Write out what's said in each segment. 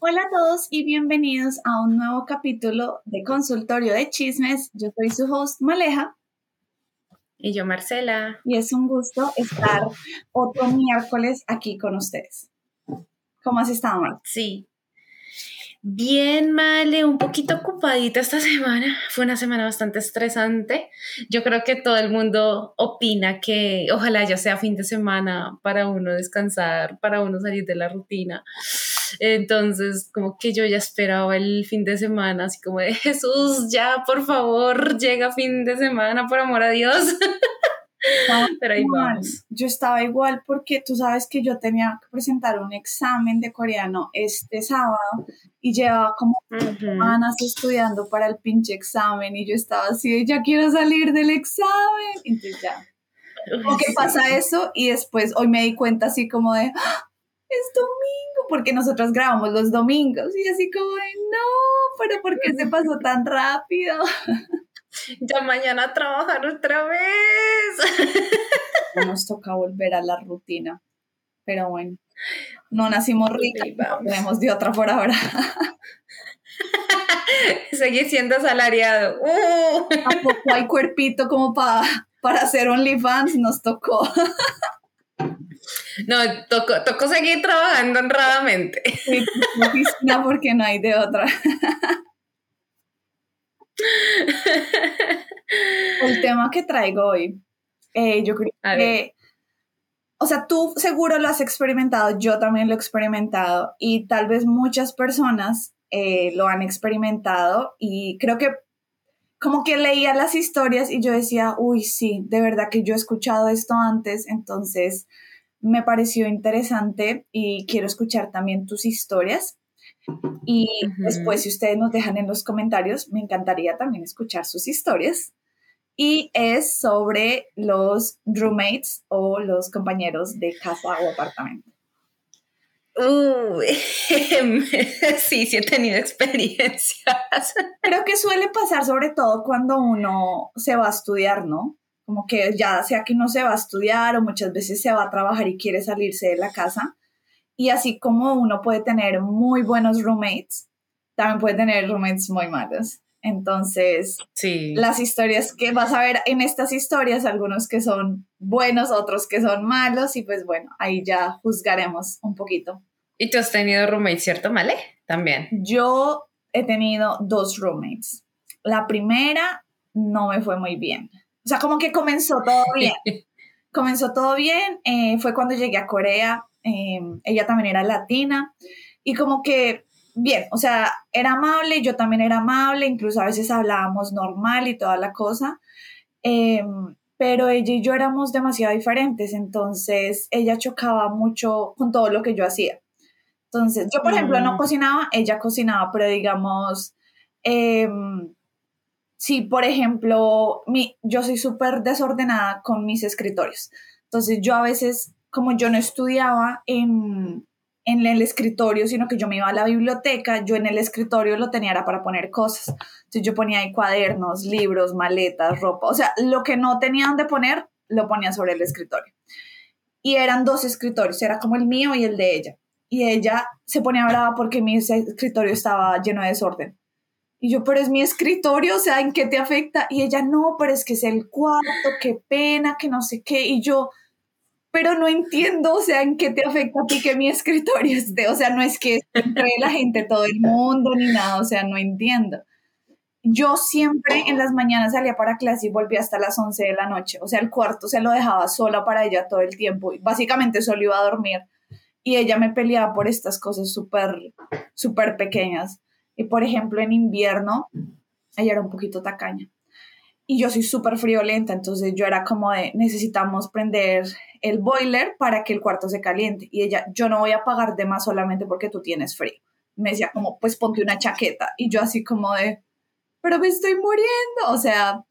Hola a todos y bienvenidos a un nuevo capítulo de Consultorio de Chismes. Yo soy su host Maleja. Y yo Marcela. Y es un gusto estar otro miércoles aquí con ustedes. ¿Cómo has estado, Marta? Sí, Bien, Male, un poquito ocupadita esta semana. Fue una semana bastante estresante. Yo creo que todo el mundo opina que ojalá ya sea fin de semana para uno descansar, para uno salir de la rutina. Entonces, como que yo ya esperaba el fin de semana, así como de Jesús, ya, por favor, llega fin de semana, por amor a Dios. Pero ahí vamos. Yo estaba igual porque tú sabes que yo tenía que presentar un examen de coreano este sábado y llevaba como semanas estudiando para el pinche examen y yo estaba así, ya quiero salir del examen. Entonces ya. ¿O qué pasa eso? Y después hoy me di cuenta así como de, ¡Ah! Es domingo, porque nosotros grabamos los domingos y así como de, no, pero ¿por qué se pasó tan rápido? Ya mañana a trabajar otra vez. Nos toca volver a la rutina. Pero bueno, no nacimos ricos, tenemos de otra por ahora. Seguir siendo asalariado. Uh. Tampoco hay cuerpito como para para hacer OnlyFans, nos tocó. No, tocó, tocó seguir trabajando honradamente. Sí, no, porque no hay de otra. El tema que traigo hoy, eh, yo creo que, o sea, tú seguro lo has experimentado, yo también lo he experimentado y tal vez muchas personas eh, lo han experimentado y creo que como que leía las historias y yo decía, uy, sí, de verdad que yo he escuchado esto antes, entonces me pareció interesante y quiero escuchar también tus historias. Y después, si ustedes nos dejan en los comentarios, me encantaría también escuchar sus historias. Y es sobre los roommates o los compañeros de casa o apartamento. sí, sí he tenido experiencias. Creo que suele pasar sobre todo cuando uno se va a estudiar, ¿no? Como que ya sea que no se va a estudiar o muchas veces se va a trabajar y quiere salirse de la casa y así como uno puede tener muy buenos roommates, también puede tener roommates muy malos. Entonces, sí. las historias que vas a ver en estas historias, algunos que son buenos, otros que son malos, y pues bueno, ahí ya juzgaremos un poquito. ¿Y tú has tenido roommates, cierto, Male? También. Yo he tenido dos roommates. La primera no me fue muy bien. O sea, como que comenzó todo bien. comenzó todo bien. Eh, fue cuando llegué a Corea. Em, ella también era latina y como que, bien, o sea, era amable, yo también era amable, incluso a veces hablábamos normal y toda la cosa, em, pero ella y yo éramos demasiado diferentes, entonces ella chocaba mucho con todo lo que yo hacía. Entonces, yo, por ejemplo, no mm. cocinaba, ella cocinaba, pero digamos, em, si, por ejemplo, mi, yo soy súper desordenada con mis escritorios. Entonces, yo a veces como yo no estudiaba en, el escritorio, sino que yo me iba a la biblioteca, yo en el escritorio lo tenía para poner cosas. Entonces yo ponía ahí cuadernos, libros, maletas, ropa, o sea, lo que no tenía donde poner, lo ponía sobre el escritorio. Y eran dos escritorios, era como el mío y el de ella. Y ella se ponía brava porque mi escritorio estaba lleno de desorden. Y yo, pero es mi escritorio, o sea, ¿en qué te afecta? Y ella, no, pero es que es el cuarto, qué pena, que no sé qué. Y yo, pero no entiendo, o sea, en qué te afecta a ti que mi escritorio esté, o sea, no es que entre la gente, todo el mundo, ni nada, o sea, no entiendo. Yo siempre en las mañanas salía para clase y volvía hasta las 11 de la noche, o sea, el cuarto se lo dejaba sola para ella todo el tiempo, y básicamente solo iba a dormir, y ella me peleaba por estas cosas súper, súper pequeñas. Y por ejemplo, en invierno, ella era un poquito tacaña y yo soy súper friolenta, entonces yo era como de, necesitamos prender el boiler para que el cuarto se caliente. Y ella, yo no voy a pagar de más solamente porque tú tienes frío. Me decía como, pues ponte una chaqueta. Y yo así como de, pero me estoy muriendo. O sea,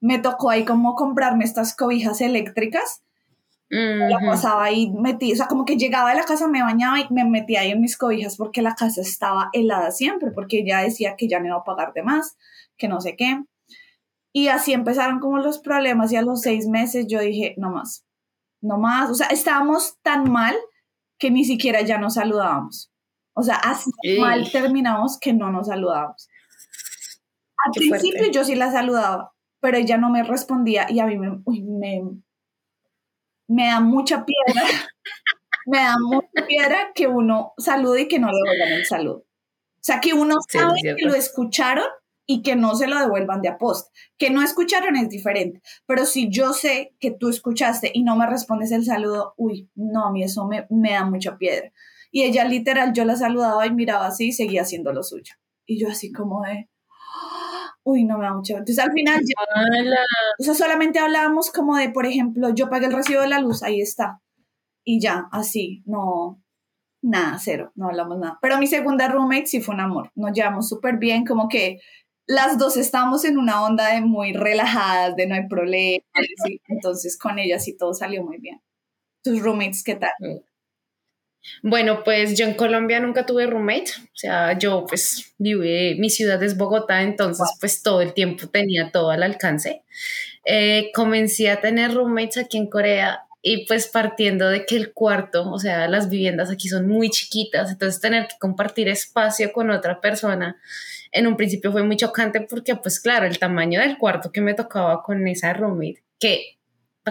me tocó ahí como comprarme estas cobijas eléctricas. La pasaba ahí metí, o sea, como que llegaba de la casa, me bañaba y me metía ahí en mis cobijas porque la casa estaba helada siempre, porque ella decía que ya no iba a pagar de más, que no sé qué. Y así empezaron como los problemas y a los seis meses yo dije, no más, no más. O sea, estábamos tan mal que ni siquiera ya nos saludábamos. O sea, así mal terminamos que no nos saludamos. Al principio yo sí la saludaba, pero ella no me respondía y a mí me, me, me da mucha piedra. me da mucha piedra que uno salude y que no le devuelvan el saludo. O sea, que uno sabe que lo escucharon y que no se lo devuelvan de aposta. Que no escucharon es diferente, pero si yo sé que tú escuchaste y no me respondes el saludo, uy, no, a mí eso me, me da mucha piedra. Y ella literal, yo la saludaba y miraba así y seguía haciendo lo suyo. Y yo así como de, uy, no me da mucha. Entonces al final, o sea, solamente hablábamos como de, por ejemplo, yo pagué el recibo de la luz, ahí está. Y ya, así, no, nada, cero, no hablamos nada. Pero mi segunda roommate sí fue un amor, nos llevamos súper bien, como que las dos estábamos en una onda de muy relajadas, de no hay problema, entonces con ella sí todo salió muy bien. ¿Tus roommates qué tal? Bueno, pues yo en Colombia nunca tuve roommate, o sea, yo pues viví, mi ciudad es Bogotá, entonces pues todo el tiempo tenía todo al alcance. Eh, comencé a tener roommates aquí en Corea y pues partiendo de que el cuarto, o sea, las viviendas aquí son muy chiquitas, entonces tener que compartir espacio con otra persona en un principio fue muy chocante porque pues claro, el tamaño del cuarto que me tocaba con esa roommate, que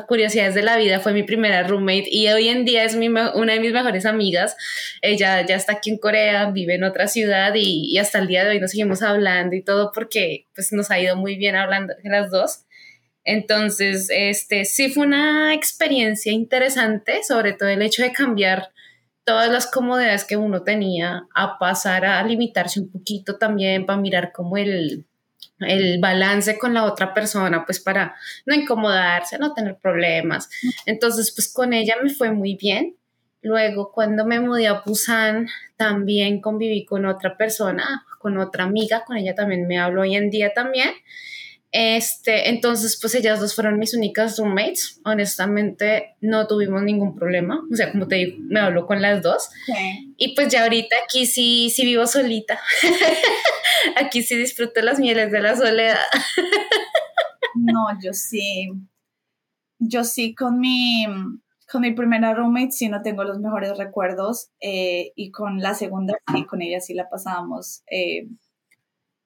curiosidades de la vida, fue mi primera roommate y hoy en día es mi, una de mis mejores amigas. Ella ya está aquí en Corea, vive en otra ciudad y, hasta el día de hoy nos seguimos hablando y todo porque pues nos ha ido muy bien hablando las dos. Entonces, este sí fue una experiencia interesante, sobre todo el hecho de cambiar todas las comodidades que uno tenía a pasar a limitarse un poquito también para mirar como el, el balance con la otra persona, pues para no incomodarse, no tener problemas. Entonces, pues con ella me fue muy bien. Luego, cuando me mudé a Busan, también conviví con otra persona, con otra amiga, con ella también me hablo hoy en día también. Este, entonces, pues ellas dos fueron mis únicas roommates. Honestamente, no tuvimos ningún problema. O sea, como te digo, me hablo con las dos. Y pues ya ahorita aquí sí, sí vivo solita. aquí sí disfruto las mieles de la soledad. no, yo sí. Yo sí con mi, con mi primera roommate sí no tengo los mejores recuerdos. Eh, y con la segunda sí, con ella sí la pasábamos. Eh,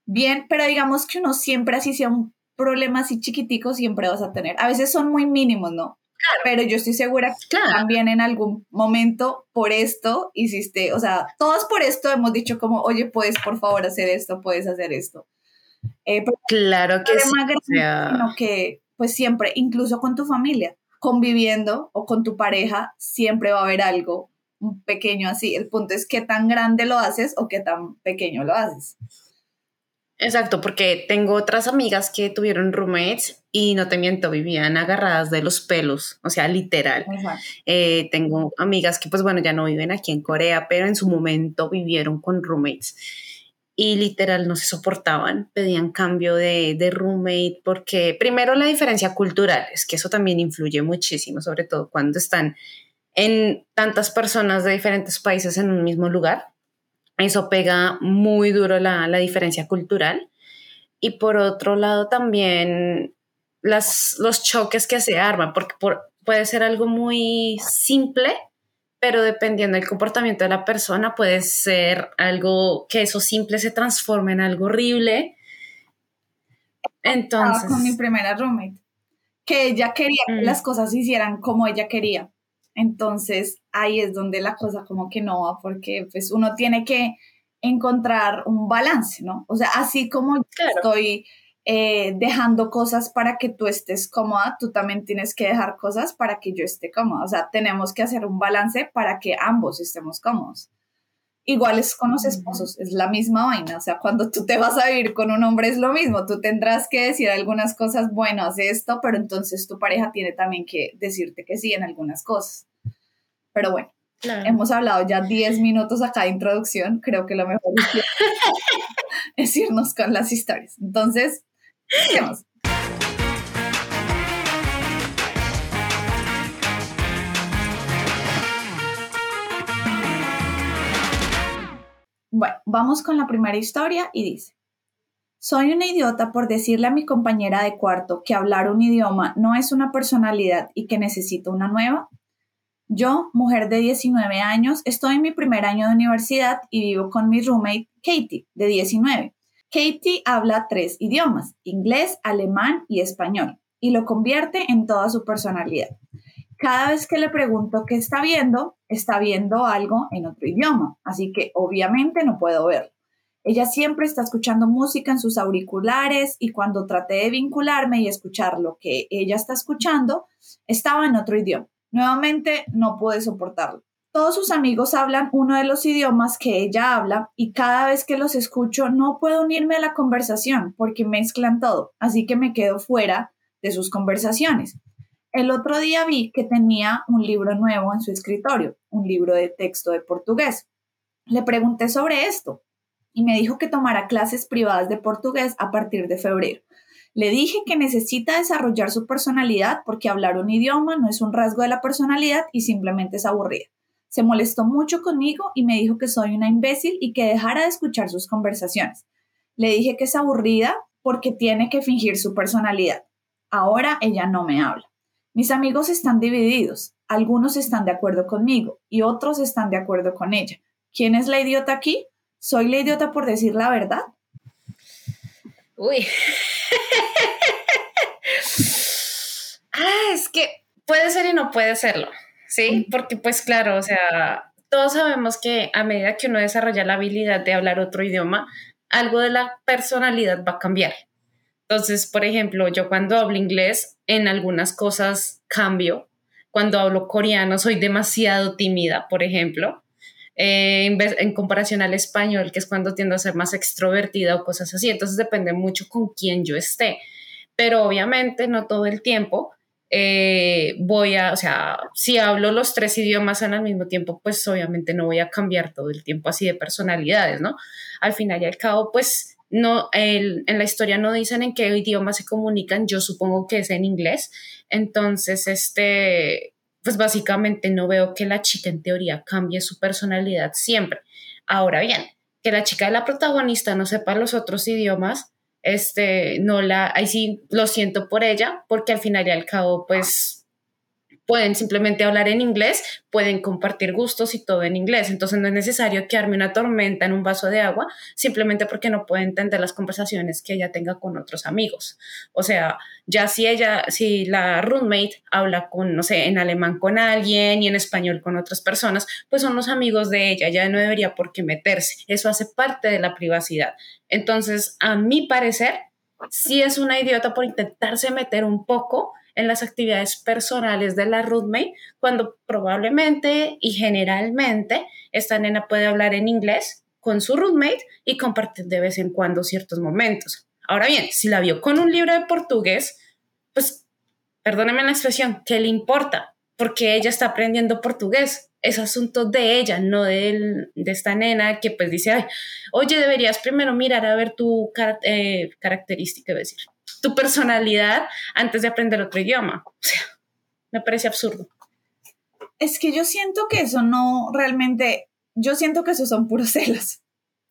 bien, pero digamos que uno siempre así sea un problemas así chiquiticos siempre vas a tener. A veces son muy mínimos, ¿no? Claro. Pero yo estoy segura que también en algún momento por esto hiciste, o sea, todos por esto hemos dicho como, oye, puedes por favor hacer esto, puedes hacer esto. Eh, claro que sí. Sino que, pues siempre, incluso con tu familia, conviviendo o con tu pareja, siempre va a haber algo pequeño así. El punto es qué tan grande lo haces o qué tan pequeño lo haces. Exacto, porque tengo otras amigas que tuvieron roommates y no te miento, vivían agarradas de los pelos, o sea, literal. Eh, tengo amigas que pues bueno, ya no viven aquí en Corea, pero en su momento vivieron con roommates y literal no se soportaban, pedían cambio de, de roommate porque primero la diferencia cultural, es que eso también influye muchísimo, sobre todo cuando están en tantas personas de diferentes países en un mismo lugar eso pega muy duro la, diferencia cultural. Y por otro lado también las, los choques que se arman, porque puede ser algo muy simple, pero dependiendo del comportamiento de la persona puede ser algo que eso simple se transforme en algo horrible. Entonces... con mi primera roommate, que ella quería que mm. las cosas se hicieran como ella quería. Entonces ahí es donde la cosa como que no va, porque pues uno tiene que encontrar un balance, ¿no? O sea, así como estoy eh, dejando cosas para que tú estés cómoda, tú también tienes que dejar cosas para que yo esté cómoda. O sea, tenemos que hacer un balance para que ambos estemos cómodos. Igual es con los esposos, es la misma vaina. O sea, cuando tú te vas a vivir con un hombre es lo mismo. Tú tendrás que decir algunas cosas, bueno, haz esto, pero entonces tu pareja tiene también que decirte que sí en algunas cosas. Pero bueno, hemos hablado ya 10 minutos acá de introducción. Creo que lo mejor es irnos con las historias. Entonces, vamos. Bueno, vamos con la primera historia y dice, soy una idiota por decirle a mi compañera de cuarto que hablar un idioma no es una personalidad y que necesito una nueva. Yo, mujer de 19 años, estoy en mi primer año de universidad y vivo con mi roommate Katie, de 19. Katie habla tres idiomas, inglés, alemán y español, y lo convierte en toda su personalidad. Cada vez que le pregunto qué está viendo, está viendo algo en otro idioma, así que obviamente no puedo verlo. Ella siempre está escuchando música en sus auriculares y cuando traté de vincularme y escuchar lo que ella está escuchando, estaba en otro idioma. Nuevamente no pude soportarlo. Todos sus amigos hablan uno de los idiomas que ella habla y cada vez que los escucho no puedo unirme a la conversación porque mezclan todo, así que me quedo fuera de sus conversaciones. El otro día vi que tenía un libro nuevo en su escritorio, un libro de texto de portugués. Le pregunté sobre esto y me dijo que tomara clases privadas de portugués a partir de febrero. Le dije que necesita desarrollar su personalidad porque hablar un idioma no es un rasgo de la personalidad y simplemente es aburrida. Se molestó mucho conmigo y me dijo que soy una imbécil y que dejara de escuchar sus conversaciones. Le dije que es aburrida porque tiene que fingir su personalidad. Ahora ella no me habla. Mis amigos están divididos. Algunos están de acuerdo conmigo y otros están de acuerdo con ella. ¿Quién es la idiota aquí? ¿Soy la idiota por decir la verdad? Uy. ah, es que puede ser y no puede serlo, ¿sí? Porque pues claro, o sea, todos sabemos que a medida que uno desarrolla la habilidad de hablar otro idioma, algo de la personalidad va a cambiar. Entonces, por ejemplo, yo cuando hablo inglés, en algunas cosas cambio. Cuando hablo coreano, soy demasiado tímida, por ejemplo. Eh, en, en, comparación al español, que es cuando tiendo a ser más extrovertida o cosas así. Entonces depende mucho con quién yo esté. Pero obviamente no todo el tiempo eh, voy a, o sea, si hablo los tres idiomas al mismo tiempo, pues obviamente no voy a cambiar todo el tiempo así de personalidades, ¿no? Al final y al cabo, pues no, el, en la historia no dicen en qué idioma se comunican, yo supongo que es en inglés. Entonces, este, pues básicamente no veo que la chica en teoría cambie su personalidad siempre. Ahora bien, que la chica de la protagonista no sepa los otros idiomas, este, no la, ahí sí lo siento por ella, porque al final y al cabo, pues pueden simplemente hablar en inglés, pueden compartir gustos y todo en inglés. Entonces no es necesario que arme una tormenta en un vaso de agua simplemente porque no puede entender las conversaciones que ella tenga con otros amigos. O sea, ya si ella, si la roommate habla con, no sé, en alemán con alguien y en español con otras personas, pues son los amigos de ella, ya no debería por qué meterse. Eso hace parte de la privacidad. Entonces, a mi parecer, sí es una idiota por intentarse meter un poco en las actividades personales de la roommate cuando probablemente y generalmente esta nena puede hablar en inglés con su roommate y compartir de vez en cuando ciertos momentos. Ahora bien, si la vio con un libro de portugués, pues perdóneme la expresión, ¿qué le importa? Porque ella está aprendiendo portugués. Es asunto de ella, no de, de esta nena que pues dice, oye, deberías primero mirar a ver tu eh, característica, decir, tu personalidad antes de aprender otro idioma. O sea, me parece absurdo. Es que yo siento que eso no realmente, yo siento que eso son puros celos.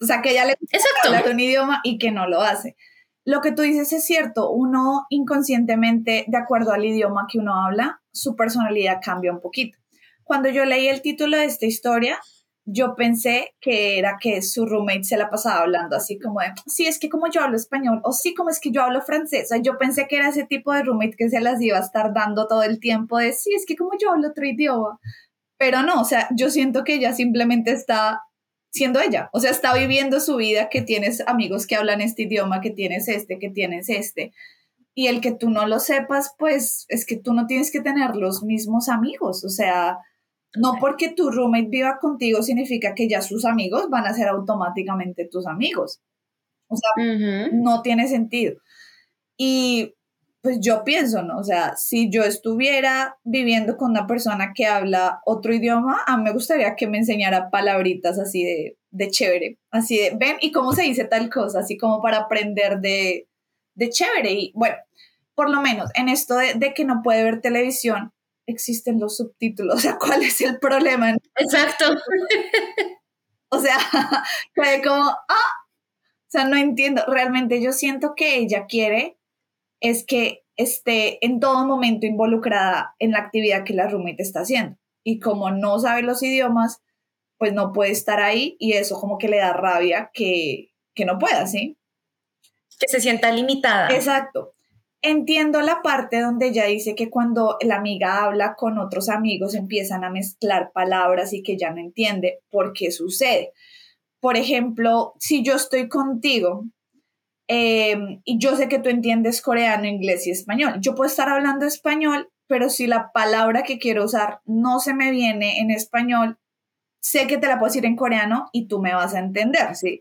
O sea, que ella le gusta hablar un idioma y que no lo hace. Lo que tú dices es cierto, uno inconscientemente, de acuerdo al idioma que uno habla, su personalidad cambia un poquito. Cuando yo leí el título de esta historia, yo pensé que era que su roommate se la pasaba hablando así como de, sí, es que como yo hablo español, o sí, como es que yo hablo francés. yo pensé que era ese tipo de roommate que se las iba a estar dando todo el tiempo de, sí, es que como yo hablo otro idioma. Pero no, o sea, yo siento que ella simplemente está siendo ella, o sea, está viviendo su vida, que tienes amigos que hablan este idioma, que tienes este, que tienes este. Y el que tú no lo sepas, pues es que tú no tienes que tener los mismos amigos, o sea, no porque tu roommate viva contigo significa que ya sus amigos van a ser automáticamente tus amigos. O sea, no tiene sentido. Y pues yo pienso, ¿no? O sea, si yo estuviera viviendo con una persona que habla otro idioma, a mí me gustaría que me enseñara palabritas así de, de chévere, así de, ven, ¿y cómo se dice tal cosa? Así como para aprender de, de chévere. Y bueno, por lo menos en esto de, de que no puede ver televisión, existen los subtítulos. O sea, ¿cuál es el problema? Exacto. o sea, como, ah, o sea, no entiendo. Realmente yo siento que ella quiere es que esté en todo momento involucrada en la actividad que la roommate está haciendo. y como no sabe los idiomas, pues no puede estar ahí y eso como que le da rabia que, que no pueda, ¿sí? Que se sienta limitada. Exacto. Entiendo la parte donde ella dice que cuando la amiga habla con otros amigos empiezan a mezclar palabras y que ya no entiende por qué sucede. Por ejemplo, si yo estoy contigo em, y yo sé que tú entiendes coreano, inglés y español, yo puedo estar hablando español, pero si la palabra que quiero usar no se me viene en español, sé que te la puedo decir en coreano y tú me vas a entender, ¿sí?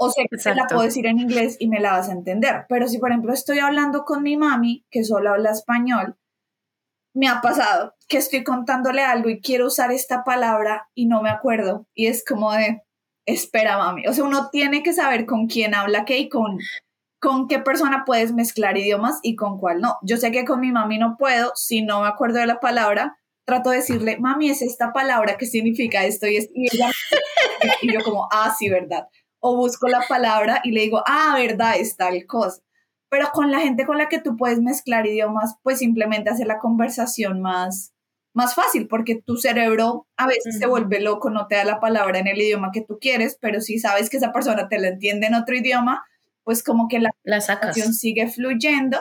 O sé que te la puedo decir en inglés y me la vas a entender. Pero si, por ejemplo, estoy hablando con mi mami, que solo habla español, me ha pasado que estoy contándole algo y quiero usar esta palabra y no me acuerdo. Y es como de, espera, mami. O sea, uno tiene que saber con quién habla qué y con, con qué persona puedes mezclar idiomas y con cuál no. Yo sé que con mi mami no puedo, si no me acuerdo de la palabra, trato de decirle, mami, es esta palabra que significa esto y, es, y, y yo como, ah, sí, verdad o busco la palabra y le digo, ah, verdad, es tal cosa. Pero con la gente con la que tú puedes mezclar idiomas, pues simplemente hace la conversación más, más fácil, porque tu cerebro a veces se vuelve loco, no te da la palabra en el idioma que tú quieres, pero si sabes que esa persona te la entiende en otro idioma, pues como que la, la conversación sigue fluyendo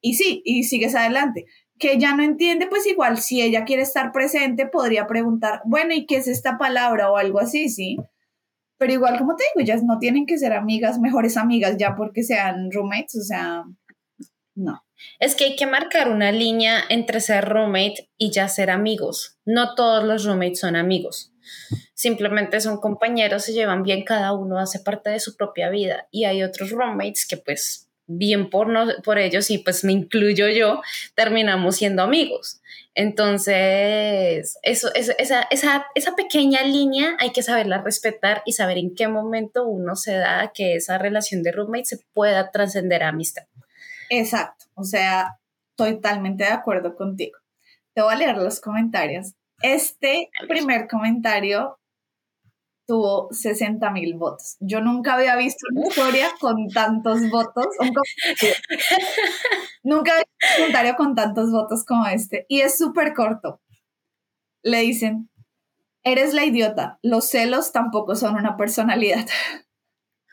y sí, y sigues adelante. Que ya no entiende, pues igual si ella quiere estar presente, podría preguntar, bueno, ¿y qué es esta palabra? o algo así, ¿sí? Pero igual, como te digo, ellas no tienen que ser amigas, mejores amigas ya porque sean roommates, o sea, no. Es que hay que marcar una línea entre ser roommate y ya ser amigos. No todos los roommates son amigos. Simplemente son compañeros, se llevan bien, cada uno hace parte de su propia vida. Y hay otros roommates que pues bien por, no, por ellos y pues me incluyo yo, terminamos siendo amigos. Entonces, eso, esa, esa, esa, pequeña línea hay que saberla respetar y saber en qué momento uno se da que esa relación de roommate se pueda trascender a amistad. Exacto, o sea, totalmente de acuerdo contigo. Te voy a leer los comentarios. Este primer comentario tuvo 60 mil votos. Yo nunca había visto una historia con tantos votos. nunca había visto un comentario con tantos votos como este. Y es súper corto. Le dicen, eres la idiota. Los celos tampoco son una personalidad.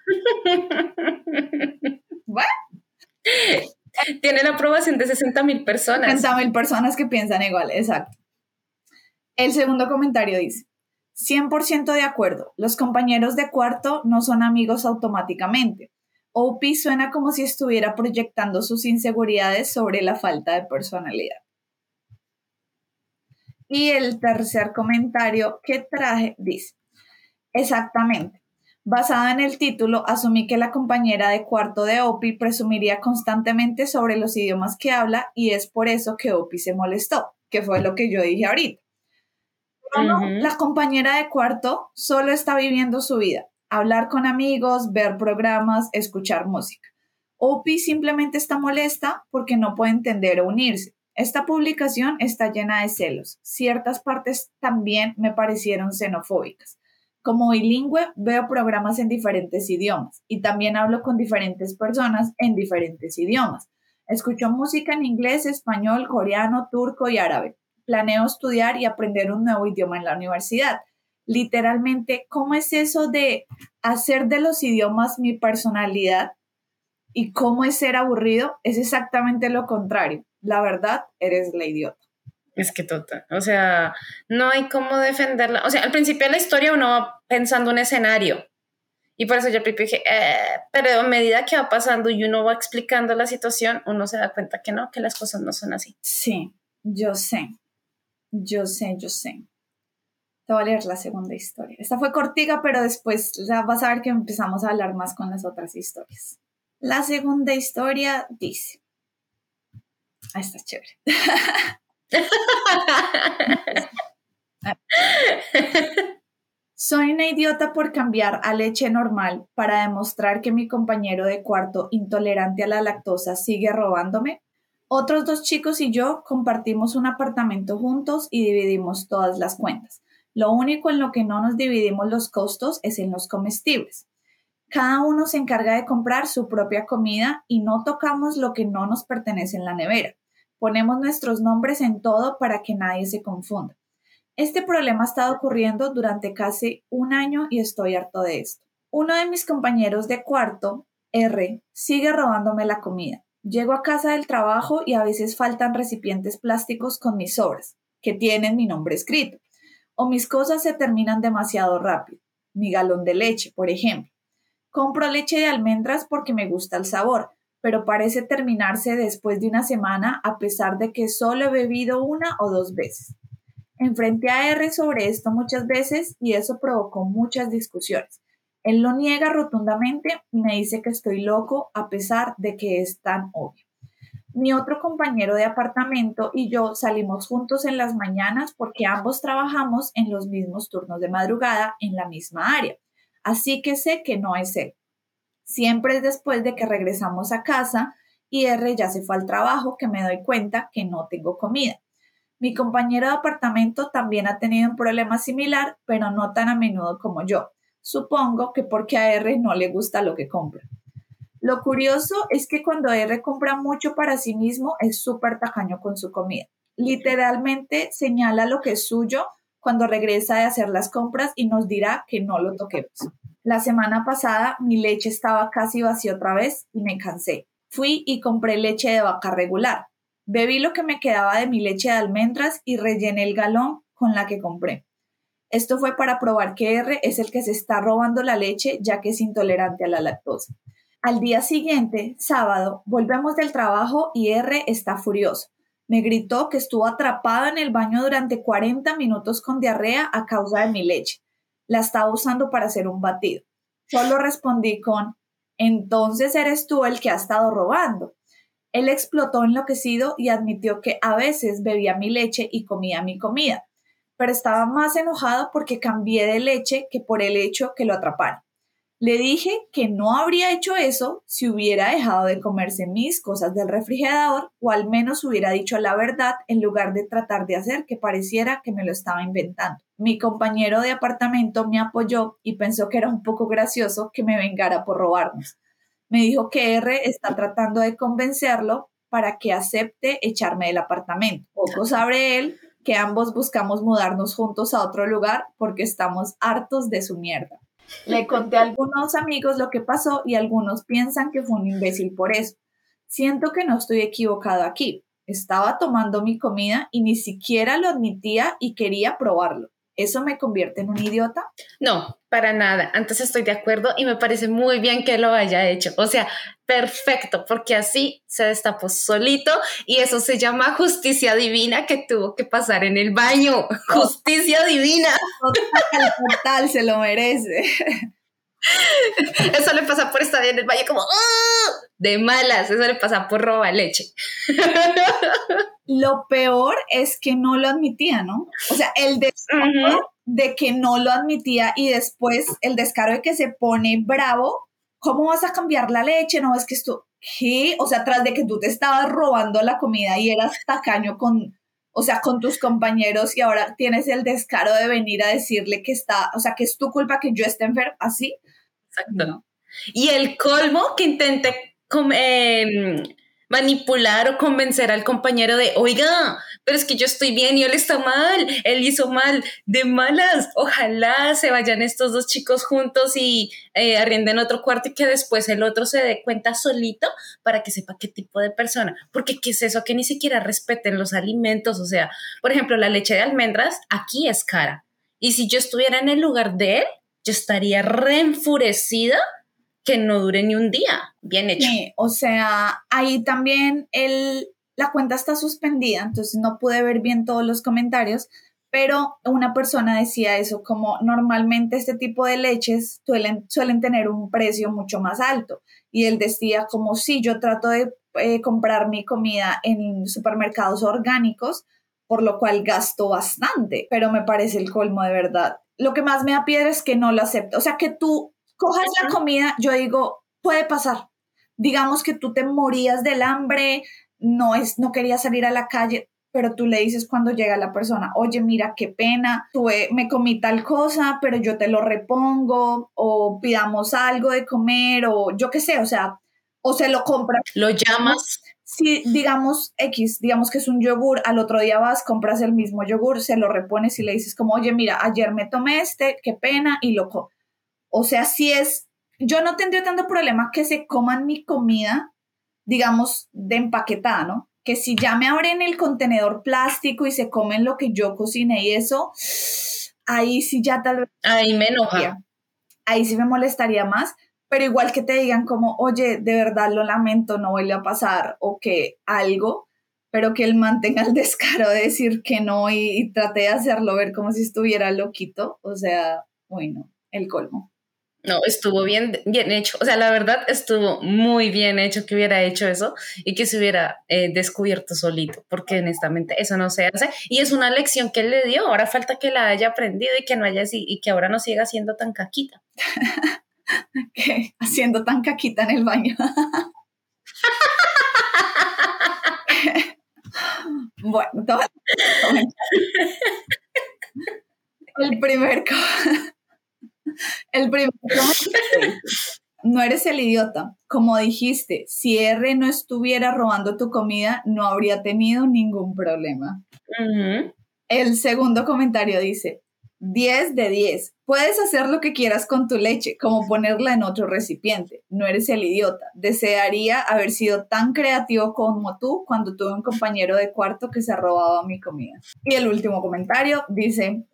bueno. Tiene la aprobación de 60 mil personas. 60 mil personas que piensan igual, exacto. El segundo comentario dice, 100% de acuerdo. Los compañeros de cuarto no son amigos automáticamente. OP suena como si estuviera proyectando sus inseguridades sobre la falta de personalidad. Y el tercer comentario que traje dice, exactamente, basado en el título, asumí que la compañera de cuarto de Opi presumiría constantemente sobre los idiomas que habla y es por eso que Opi se molestó, que fue lo que yo dije ahorita la compañera de cuarto solo está viviendo su vida, hablar con amigos, ver programas, escuchar música. Opi simplemente está molesta porque no puede entender o unirse. Esta publicación está llena de celos. Ciertas partes también me parecieron xenofóbicas. Como bilingüe, veo programas en diferentes idiomas y también hablo con diferentes personas en diferentes idiomas. Escucho música en inglés, español, coreano, turco y árabe planeo estudiar y aprender un nuevo idioma en la universidad. Literalmente, ¿cómo es eso de hacer de los idiomas mi personalidad? ¿Y cómo es ser aburrido? Es exactamente lo contrario. La verdad, eres la idiota. Es que total, o sea, no hay cómo defenderla. O sea, al principio de la historia uno va pensando un escenario, y por eso yo dije, eh", pero a medida que va pasando y uno va explicando la situación, uno se da cuenta que no, que las cosas no son así. Sí, yo sé. Yo sé, yo sé. Te voy a leer la segunda historia. Esta fue cortica, pero después vas a ver que empezamos a hablar más con las otras historias. La segunda historia dice. Ah, está chévere. Soy una idiota por cambiar a leche normal para demostrar que mi compañero de cuarto intolerante a la lactosa sigue robándome. Otros dos chicos y yo compartimos un apartamento juntos y dividimos todas las cuentas. Lo único en lo que no nos dividimos los costos es en los comestibles. Cada uno se encarga de comprar su propia comida y no tocamos lo que no nos pertenece en la nevera. Ponemos nuestros nombres en todo para que nadie se confunda. Este problema ha estado ocurriendo durante casi un año y estoy harto de esto. Uno de mis compañeros de cuarto, R, sigue robándome la comida. Llego a casa del trabajo y a veces faltan recipientes plásticos con mis sobras, que tienen mi nombre escrito. O mis cosas se terminan demasiado rápido. Mi galón de leche, por ejemplo. Compro leche de almendras porque me gusta el sabor, pero parece terminarse después de una semana a pesar de que solo he bebido una o dos veces. Enfrenté a R sobre esto muchas veces y eso provocó muchas discusiones. Él lo niega rotundamente y me dice que estoy loco a pesar de que es tan obvio. Mi otro compañero de apartamento y yo salimos juntos en las mañanas porque ambos trabajamos en los mismos turnos de madrugada en la misma área. Así que sé que no es él. Siempre es después de que regresamos a casa y R ya se fue al trabajo que me doy cuenta que no tengo comida. Mi compañero de apartamento también ha tenido un problema similar, pero no tan a menudo como yo. Supongo que porque a R no le gusta lo que compra. Lo curioso es que cuando R compra mucho para sí mismo es súper tacaño con su comida. Literalmente señala lo que es suyo cuando regresa de hacer las compras y nos dirá que no lo toquemos. La semana pasada mi leche estaba casi vacía otra vez y me cansé. Fui y compré leche de vaca regular, Bebí lo que me quedaba de mi leche de almendras y rellené el galón con la que compré. Esto fue para probar que R es el que se está robando la leche ya que es intolerante a la lactosa. Al día siguiente, sábado, volvemos del trabajo y R está furioso. Me gritó que estuvo atrapado en el baño durante 40 minutos con diarrea a causa de mi leche. La estaba usando para hacer un batido. Solo respondí con, entonces eres tú el que ha estado robando. Él explotó enloquecido y admitió que a veces bebía mi leche y comía mi comida, pero estaba más enojado porque cambié de leche que por el hecho que lo atraparon. Le dije que no habría hecho eso si hubiera dejado de comerse mis cosas del refrigerador o al menos hubiera dicho la verdad en lugar de tratar de hacer que pareciera que me lo estaba inventando. Mi compañero de apartamento me apoyó y pensó que era un poco gracioso que me vengara por robarnos me dijo que R está tratando de convencerlo para que acepte echarme del apartamento. Poco sabe él que ambos buscamos mudarnos juntos a otro lugar porque estamos hartos de su mierda. Le conté a algunos amigos lo que pasó y algunos piensan que fue un imbécil por eso. Siento que no estoy equivocado aquí. Estaba tomando mi comida y ni siquiera lo admitía y quería probarlo. ¿Eso me convierte en un idiota? No, para nada. Antes estoy de acuerdo y me parece muy bien que lo haya hecho. O sea, perfecto, porque así se destapó solito y eso se llama justicia divina que tuvo que pasar en el baño. Justicia divina. Total, se lo merece. Eso le pasa por estar en el baño como de malas, eso le pasa por robar leche. Lo peor es que no lo admitía, ¿no? O sea, el descaro de que no lo admitía y después el descaro de que se pone bravo, ¿cómo vas a cambiar la leche? No, es que esto, ¿qué? O sea, tras de que tú te estabas robando la comida y eras tacaño con, o sea, con tus compañeros y ahora tienes el descaro de venir a decirle que está, o sea, que es tu culpa que yo esté enfermo, así. Exacto. Y el colmo que intente eh, manipular o convencer al compañero de, oiga, pero es que yo estoy bien y él está mal, él hizo mal, de malas, ojalá se vayan estos dos chicos juntos y eh, arrienden otro cuarto y que después el otro se dé cuenta solito para que sepa qué tipo de persona, porque qué es eso, que ni siquiera respeten los alimentos, o sea, por ejemplo, la leche de almendras aquí es cara, y si yo estuviera en el lugar de él, yo estaría reenfurecida que no dure ni un día. Bien hecho. O sea, ahí también el, la cuenta está suspendida, entonces no pude ver bien todos los comentarios, pero una persona decía eso, como normalmente este tipo de leches suelen, suelen tener un precio mucho más alto. Y él decía como si yo trato de eh, comprar mi comida en supermercados orgánicos, por lo cual gasto bastante, pero me parece el colmo de verdad. Lo que más me da piedra es que no lo acepto. O sea, que tú cojas la comida, yo digo, puede pasar. Digamos que tú te morías del hambre, no, es, no querías salir a la calle, pero tú le dices cuando llega la persona, oye, mira, qué pena, tuve, me comí tal cosa, pero yo te lo repongo, o pidamos algo de comer, o yo qué sé, o sea, o se lo compras. Lo llamas. Si digamos X, digamos que es un yogur, al otro día vas, compras el mismo yogur, se lo repones y le dices como, oye, mira, ayer me tomé este, qué pena, y loco. O sea, si es, yo no tendría tanto problema que se coman mi comida, digamos, de empaquetada, ¿no? Que si ya me abren el contenedor plástico y se comen lo que yo cociné y eso, ahí sí ya tal vez... Ahí me enoja. Ahí sí me molestaría más, pero igual que te digan como, oye, de verdad lo lamento, no vuelve a pasar, o que algo, pero que él mantenga el descaro de decir que no y, trate de hacerlo ver como si estuviera loquito, o sea, bueno, el colmo. No, estuvo bien, bien hecho. O sea, la verdad estuvo muy bien hecho que hubiera hecho eso y que se hubiera eh, descubierto solito, porque honestamente eso no se hace. Y es una lección que él le dio. Ahora falta que la haya aprendido y que no haya y que ahora no siga siendo tan caquita. haciendo tan caquita en el baño. bueno, el primer el primer no eres el idiota. Como dijiste, si R no estuviera robando tu comida, no habría tenido ningún problema. El segundo comentario dice, 10 de 10. Puedes hacer lo que quieras con tu leche, como ponerla en otro recipiente. No eres el idiota. Desearía haber sido tan creativo como tú cuando tuve un compañero de cuarto que se robaba mi comida. Y el último comentario dice,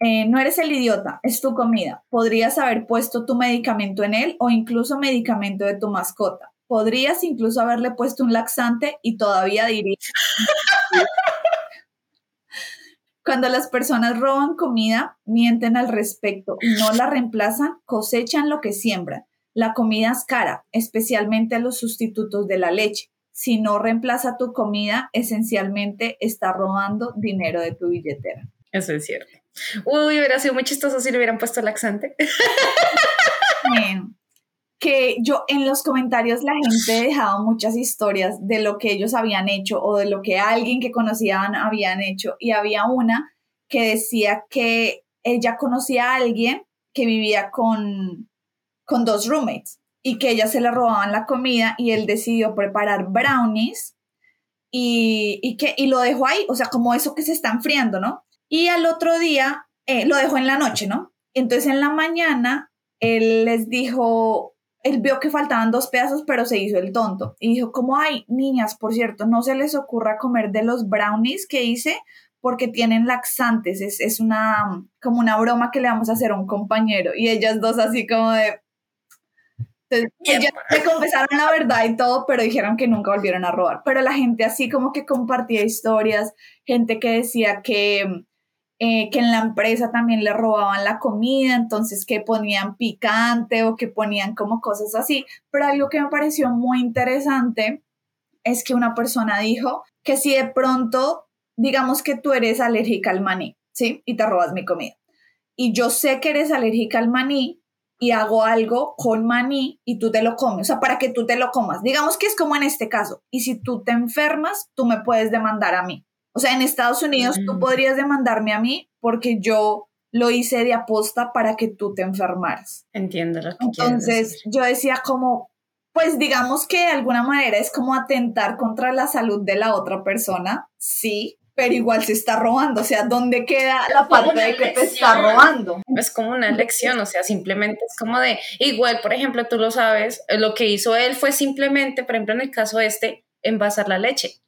eh, no eres el idiota, es tu comida. Podrías haber puesto tu medicamento en él o incluso medicamento de tu mascota. Podrías incluso haberle puesto un laxante y todavía diría... Cuando las personas roban comida, mienten al respecto y no la reemplazan, cosechan lo que siembran. La comida es cara, especialmente los sustitutos de la leche. Si no reemplaza tu comida, esencialmente está robando dinero de tu billetera. Eso es cierto. Uy, hubiera sido muy chistoso si le hubieran puesto laxante. Que yo en los comentarios la gente dejaba muchas historias de lo que ellos habían hecho o de lo que alguien que conocían habían hecho y había una que decía que ella conocía a alguien que vivía con, con dos roommates y que ella se le robaban la comida y él decidió preparar brownies y, y, que, y lo dejó ahí, o sea, como eso que se está enfriando, ¿no? Y al otro día eh, lo dejó en la noche, ¿no? Entonces en la mañana él les dijo, él vio que faltaban dos pedazos, pero se hizo el tonto. Y dijo, como, ay, niñas, por cierto, no se les ocurra comer de los brownies que hice porque tienen laxantes. Es, es una, como una broma que le vamos a hacer a un compañero. Y ellas dos así como de... Entonces, ellas le confesaron la verdad y todo, pero dijeron que nunca volvieron a robar. Pero la gente así como que compartía historias, gente que decía que eh, que en la empresa también le robaban la comida, entonces que ponían picante o que ponían como cosas así. Pero algo que me pareció muy interesante es que una persona dijo que si de pronto, digamos que tú eres alérgica al maní, ¿sí? Y te robas mi comida. Y yo sé que eres alérgica al maní y hago algo con maní y tú te lo comes, o sea, para que tú te lo comas. Digamos que es como en este caso. Y si tú te enfermas, tú me puedes demandar a mí. O sea, en Estados Unidos tú mm. podrías demandarme a mí porque yo lo hice de aposta para que tú te enfermaras. Entiendo lo que Entonces yo decía como, pues digamos que de alguna manera es como atentar contra la salud de la otra persona, sí, pero igual se está robando, o sea, ¿dónde queda la parte de que te está robando? Es como una lección, o sea, simplemente es como de, igual, por ejemplo, tú lo sabes, lo que hizo él fue simplemente, por ejemplo, en el caso este, envasar la leche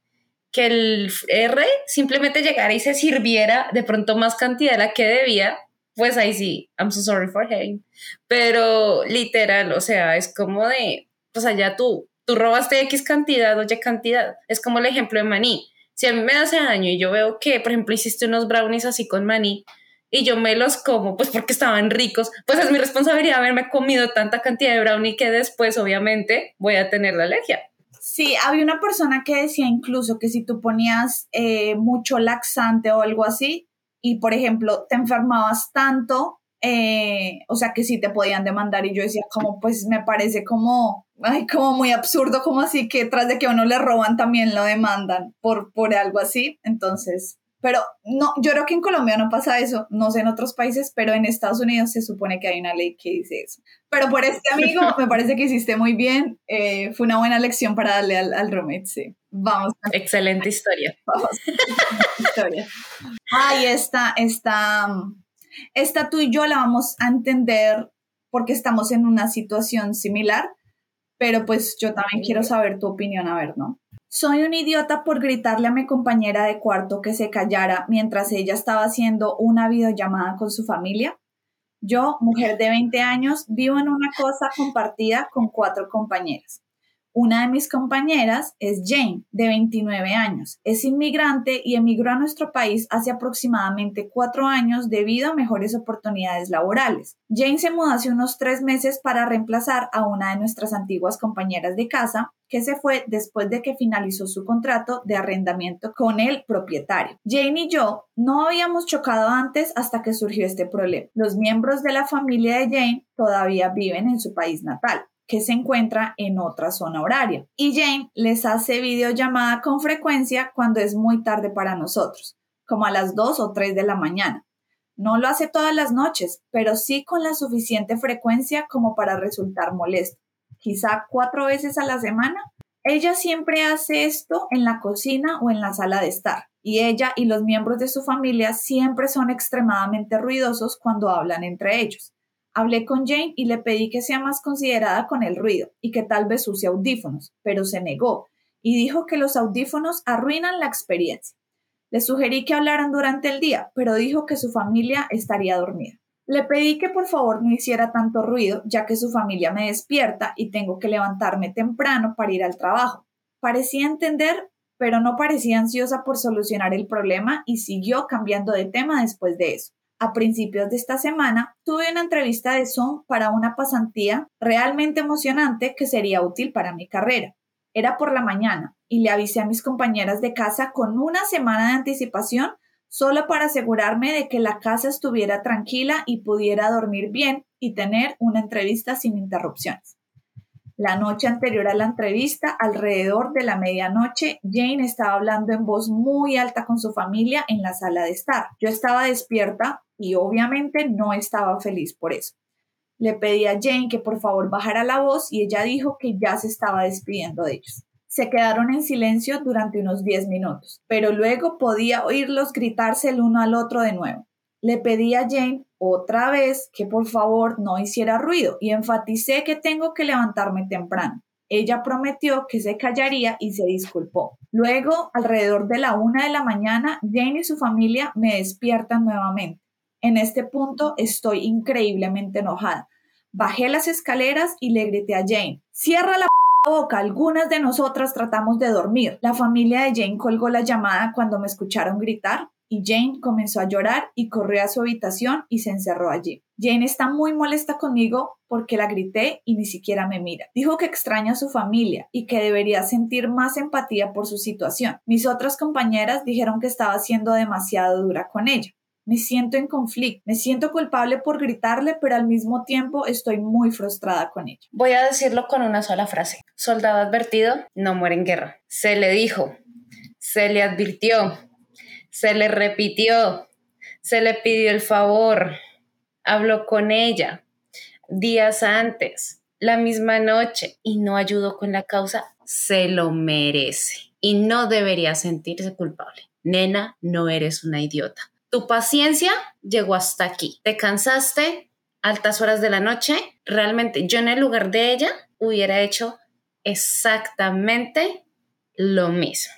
que el R simplemente llegara y se sirviera de pronto más cantidad de la que debía, pues ahí sí, I'm so sorry for him. Pero literal, o sea, es como de, pues allá tú, tú robaste X cantidad, oye cantidad. Es como el ejemplo de maní. Si a mí me hace daño y yo veo que, por ejemplo, hiciste unos brownies así con maní y yo me los como, pues porque estaban ricos, pues es mi responsabilidad haberme comido tanta cantidad de brownie que después, obviamente, voy a tener la alergia. Sí, había una persona que decía incluso que si tú ponías eh, mucho laxante o algo así, y por ejemplo te enfermabas tanto, eh, o sea que sí te podían demandar, y yo decía como, pues me parece como, ay, como muy absurdo, como así que tras de que a uno le roban también lo demandan por, por algo así, entonces, Pero no, yo creo que en Colombia no pasa eso, no sé en otros países, pero en Estados Unidos se supone que hay una ley que dice eso. Pero por este amigo me parece que hiciste muy bien, eh, fue una buena lección para darle al, al roommate, sí. Vamos. Excelente historia. Vamos. historia. Ay, esta, esta, esta tú y yo la vamos a entender porque estamos en una situación similar, pero pues yo también quiero saber tu opinión, a ver, ¿no? Soy un idiota por gritarle a mi compañera de cuarto que se callara mientras ella estaba haciendo una videollamada con su familia. Yo, mujer de 20 años, vivo en una cosa compartida con cuatro compañeras. Una de mis compañeras es Jane, de 29 años. Es inmigrante y emigró a nuestro país hace aproximadamente cuatro años debido a mejores oportunidades laborales. Jane se mudó hace unos tres meses para reemplazar a una de nuestras antiguas compañeras de casa que se fue después de que finalizó su contrato de arrendamiento con el propietario. Jane y yo no habíamos chocado antes hasta que surgió este problema. Los miembros de la familia de Jane todavía viven en su país natal que se encuentra en otra zona horaria. Y Jane les hace videollamada con frecuencia cuando es muy tarde para nosotros, como a las 2 o 3 de la mañana. No lo hace todas las noches, pero sí con la suficiente frecuencia como para resultar molesto. Quizá cuatro veces a la semana. Ella siempre hace esto en la cocina o en la sala de estar, y ella y los miembros de su familia siempre son extremadamente ruidosos cuando hablan entre ellos. Hablé con Jane y le pedí que sea más considerada con el ruido y que tal vez use audífonos, pero se negó y dijo que los audífonos arruinan la experiencia. Le sugerí que hablaran durante el día, pero dijo que su familia estaría dormida. Le pedí que por favor no hiciera tanto ruido, ya que su familia me despierta y tengo que levantarme temprano para ir al trabajo. Parecía entender, pero no parecía ansiosa por solucionar el problema y siguió cambiando de tema después de eso. A principios de esta semana tuve una entrevista de Zoom para una pasantía realmente emocionante que sería útil para mi carrera. Era por la mañana y le avisé a mis compañeras de casa con una semana de anticipación solo para asegurarme de que la casa estuviera tranquila y pudiera dormir bien y tener una entrevista sin interrupciones. La noche anterior a la entrevista, alrededor de la medianoche, Jane estaba hablando en voz muy alta con su familia en la sala de estar. Yo estaba despierta y obviamente no estaba feliz por eso. Le pedí a Jane que por favor bajara la voz y ella dijo que ya se estaba despidiendo de ellos. Se quedaron en silencio durante unos 10 minutos, pero luego podía oírlos gritarse el uno al otro de nuevo. Le pedí a Jane otra vez que por favor no hiciera ruido y enfaticé que tengo que levantarme temprano. Ella prometió que se callaría y se disculpó. Luego, alrededor de la una de la mañana, Jane y su familia me despiertan nuevamente. En este punto estoy increíblemente enojada. Bajé las escaleras y le grité a Jane, cierra la boca, algunas de nosotras tratamos de dormir. La familia de Jane colgó la llamada cuando me escucharon gritar y Jane comenzó a llorar y corrió a su habitación y se encerró allí. Jane está muy molesta conmigo porque la grité y ni siquiera me mira. Dijo que extraña a su familia y que debería sentir más empatía por su situación. Mis otras compañeras dijeron que estaba siendo demasiado dura con ella me siento en conflicto, me siento culpable por gritarle, pero al mismo tiempo estoy muy frustrada con ella. Voy a decirlo con una sola frase. Soldado advertido no muere en guerra. Se le dijo, se le advirtió, se le repitió, se le pidió el favor, habló con ella días antes, la misma noche y no ayudó con la causa, se lo merece y no debería sentirse culpable. Nena, no eres una idiota tu paciencia llegó hasta aquí. Te cansaste, altas horas de la noche. Realmente yo en el lugar de ella hubiera hecho exactamente lo mismo.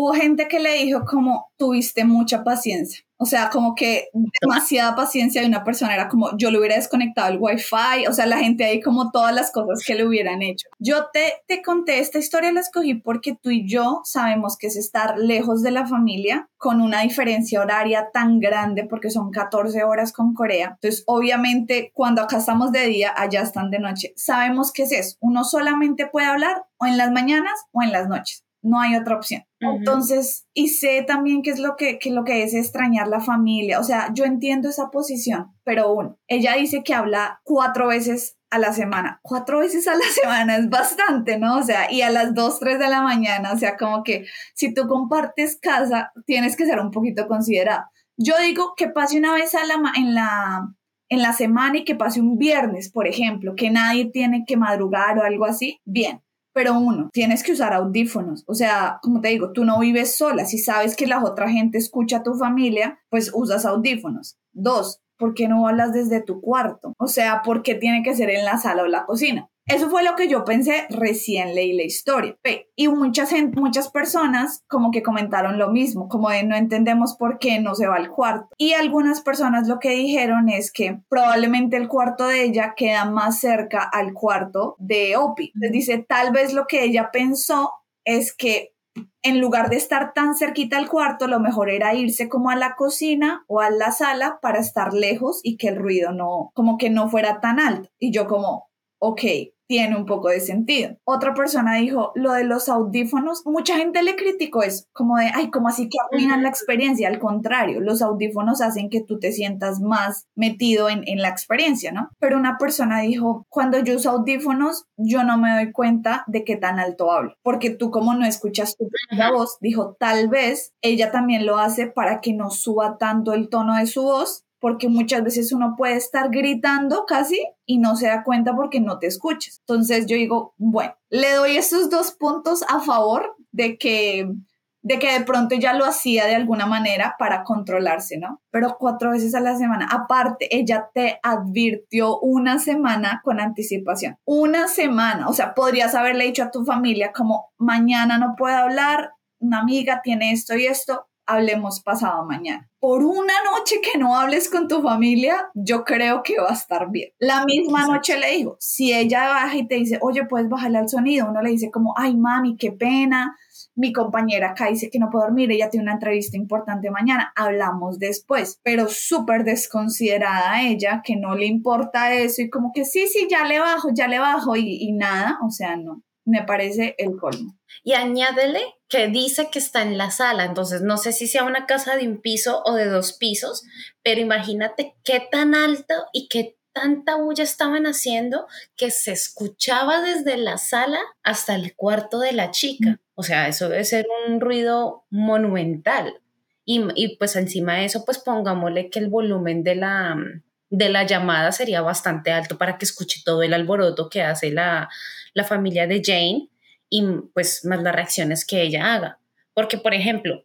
Hubo gente que le dijo como tuviste mucha paciencia. O sea, como que demasiada paciencia de una persona era como yo le hubiera desconectado el wifi, o sea, la gente ahí como todas las cosas que le hubieran hecho. Yo te, te conté esta historia, la escogí porque tú y yo sabemos que es estar lejos de la familia con una diferencia horaria tan grande porque son 14 horas con Corea. Entonces, obviamente, cuando acá estamos de día, allá están de noche. Sabemos que es eso. Uno solamente puede hablar o en las mañanas o en las noches no hay otra opción. Entonces, y sé también qué es lo que, que, lo que es extrañar la familia, o sea, yo entiendo esa posición, pero uno, ella dice que habla cuatro veces a la semana. Cuatro veces a la semana es bastante, ¿no? O sea, y a las dos, tres de la mañana, o sea, como que si tú compartes casa, tienes que ser un poquito considerado. Yo digo que pase una vez a la, en, la, en la semana y que pase un viernes, por ejemplo, que nadie tiene que madrugar o algo así, bien. Pero uno, tienes que usar audífonos. O sea, como te digo, tú no vives sola. Si sabes que la otra gente escucha a tu familia, pues usas audífonos. Dos, ¿por qué no hablas desde tu cuarto? O sea, ¿por qué tiene que ser en la sala o la cocina? Eso fue lo que yo pensé recién leí la historia. Y muchas, muchas personas como que comentaron lo mismo, como de no entendemos por qué no se va al cuarto. Y algunas personas lo que dijeron es que probablemente el cuarto de ella queda más cerca al cuarto de Opie. Les dice, tal vez lo que ella pensó es que en lugar de estar tan cerquita al cuarto, lo mejor era irse como a la cocina o a la sala para estar lejos y que el ruido no, como que no fuera tan alto. Y yo como, ok, tiene un poco de sentido. Otra persona dijo, lo de los audífonos, mucha gente le criticó eso, como de, ay, ¿cómo así que arruinan la experiencia? Al contrario, los audífonos hacen que tú te sientas más metido en, en la experiencia, ¿no? Pero una persona dijo, cuando yo uso audífonos, yo no me doy cuenta de qué tan alto hablo, porque tú como no escuchas tu propia voz, dijo, tal vez ella también lo hace para que no suba tanto el tono de su voz porque muchas veces uno puede estar gritando casi y no se da cuenta porque no te escuchas. Entonces yo digo, bueno, le doy esos dos puntos a favor de que de que de pronto ya lo hacía de alguna manera para controlarse, ¿no? Pero cuatro veces a la semana. Aparte, ella te advirtió una semana con anticipación. Una semana. O sea, podrías haberle dicho a tu familia como mañana no puedo hablar, una amiga tiene esto y esto, hablemos pasado mañana. Por una noche que no hables con tu familia, yo creo que va a estar bien. La misma noche le digo, si ella baja y te dice, oye, puedes bajarle al sonido, uno le dice como, ay, mami, qué pena, mi compañera acá dice que no puedo dormir, ella tiene una entrevista importante mañana, hablamos después, pero súper desconsiderada ella, que no le importa eso y como que sí, sí, ya le bajo, ya le bajo y, y nada, o sea, no, me parece el colmo. Y añádele que dice que está en la sala, entonces no sé si sea una casa de un piso o de dos pisos, pero imagínate qué tan alto y qué tanta bulla estaban haciendo que se escuchaba desde la sala hasta el cuarto de la chica. O sea, eso debe ser un ruido monumental. Y, y pues encima de eso, pues pongámosle que el volumen de la, de la llamada sería bastante alto para que escuche todo el alboroto que hace la, la familia de Jane y pues más las reacciones que ella haga. Porque, por ejemplo,